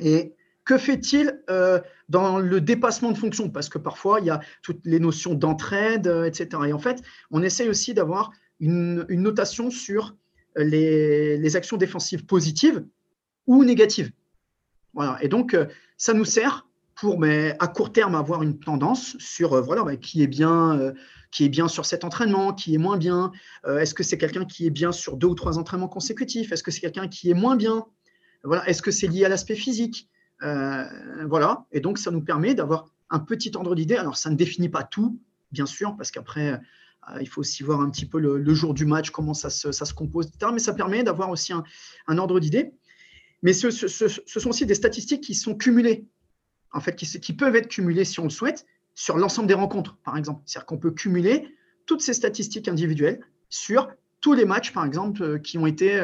et que fait-il euh, dans le dépassement de fonction? Parce que parfois, il y a toutes les notions d'entraide, euh, etc. Et en fait, on essaye aussi d'avoir une, notation sur les, actions défensives positives ou négatives. Voilà. Et donc, euh, ça nous sert pour, mais à court terme, avoir une tendance sur voilà, bah, qui, est bien, qui est bien sur cet entraînement, qui est moins bien. Est-ce que c'est quelqu'un qui est bien sur deux ou trois entraînements consécutifs? Est-ce que c'est quelqu'un qui est moins bien? Voilà. Est-ce que c'est lié à l'aspect physique? Euh, voilà, et donc ça nous permet d'avoir un petit ordre d'idée. Alors ça ne définit pas tout, bien sûr, parce qu'après, euh, il faut aussi voir un petit peu le, jour du match, comment ça se, compose, etc. Mais ça permet d'avoir aussi un, ordre d'idée. Mais ce, sont aussi des statistiques qui sont cumulées, en fait, qui, peuvent être cumulées si on le souhaite, sur l'ensemble des rencontres, par exemple. C'est-à-dire qu'on peut cumuler toutes ces statistiques individuelles sur tous les matchs, par exemple, euh, qui ont été,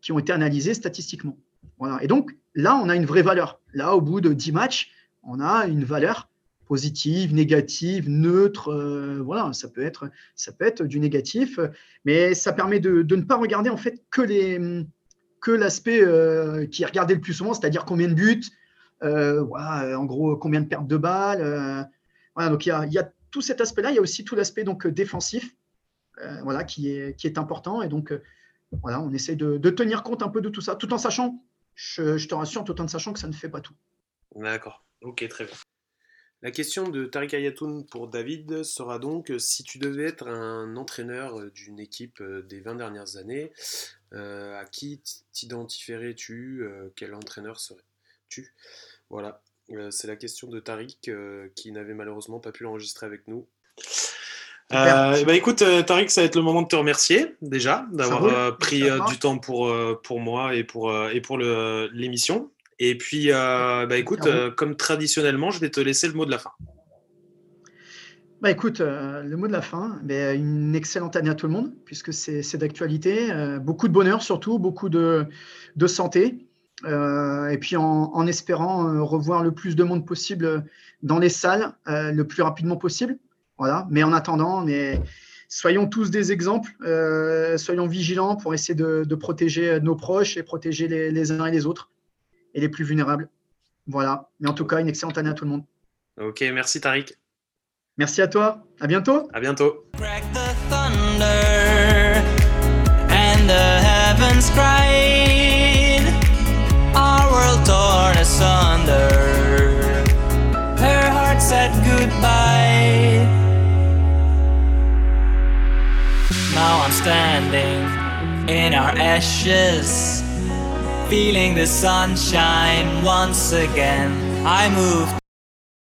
qui ont été analysés statistiquement. Voilà. Et donc, là, on a une vraie valeur. Là, au bout de 10 matchs, on a une valeur positive, négative, neutre. Euh, voilà, ça peut, être, ça peut être du négatif, mais ça permet de, ne pas regarder en fait que, l'aspect euh, qui est regardé le plus souvent, c'est-à-dire combien de buts, euh, en gros, combien de pertes de balles. voilà, donc il y a, tout cet aspect-là. Il y a aussi tout l'aspect donc défensif, voilà, qui est, important. Et donc, voilà, on essaye de, de tenir compte un peu de tout ça, tout en sachant je, te rassure tout en sachant que ça ne fait pas tout.
D'accord, ok, très bien.
La question de Tariq Ayatoun pour David sera donc si tu devais être un entraîneur d'une équipe euh, des 20 dernières années, euh, à qui t'identifierais-tu euh, Quel entraîneur serais-tu? Voilà, c'est la question de Tariq qui n'avait malheureusement pas pu l'enregistrer avec nous.
Euh, bah écoute, euh, Tariq, ça va être le moment de te remercier déjà d'avoir euh, pris du temps pour, pour moi et pour, et pour l'émission. Et puis, bah écoute, comme traditionnellement, je vais te laisser le mot de la fin.
Bah écoute, le mot de la fin, une excellente année à tout le monde, puisque c'est d'actualité. beaucoup de bonheur surtout, beaucoup de, de santé. et puis en, en, espérant revoir le plus de monde possible dans les salles le plus rapidement possible. Voilà. Mais en attendant, soyons tous des exemples, euh, soyons vigilants pour essayer de, protéger nos proches et protéger les, uns et les autres et les plus vulnérables. Voilà. Mais en tout cas, une excellente année à tout le monde.
Ok, merci Tariq.
Merci à toi. À bientôt.
À bientôt. Now I'm standing in our ashes, feeling the sunshine once again. I moved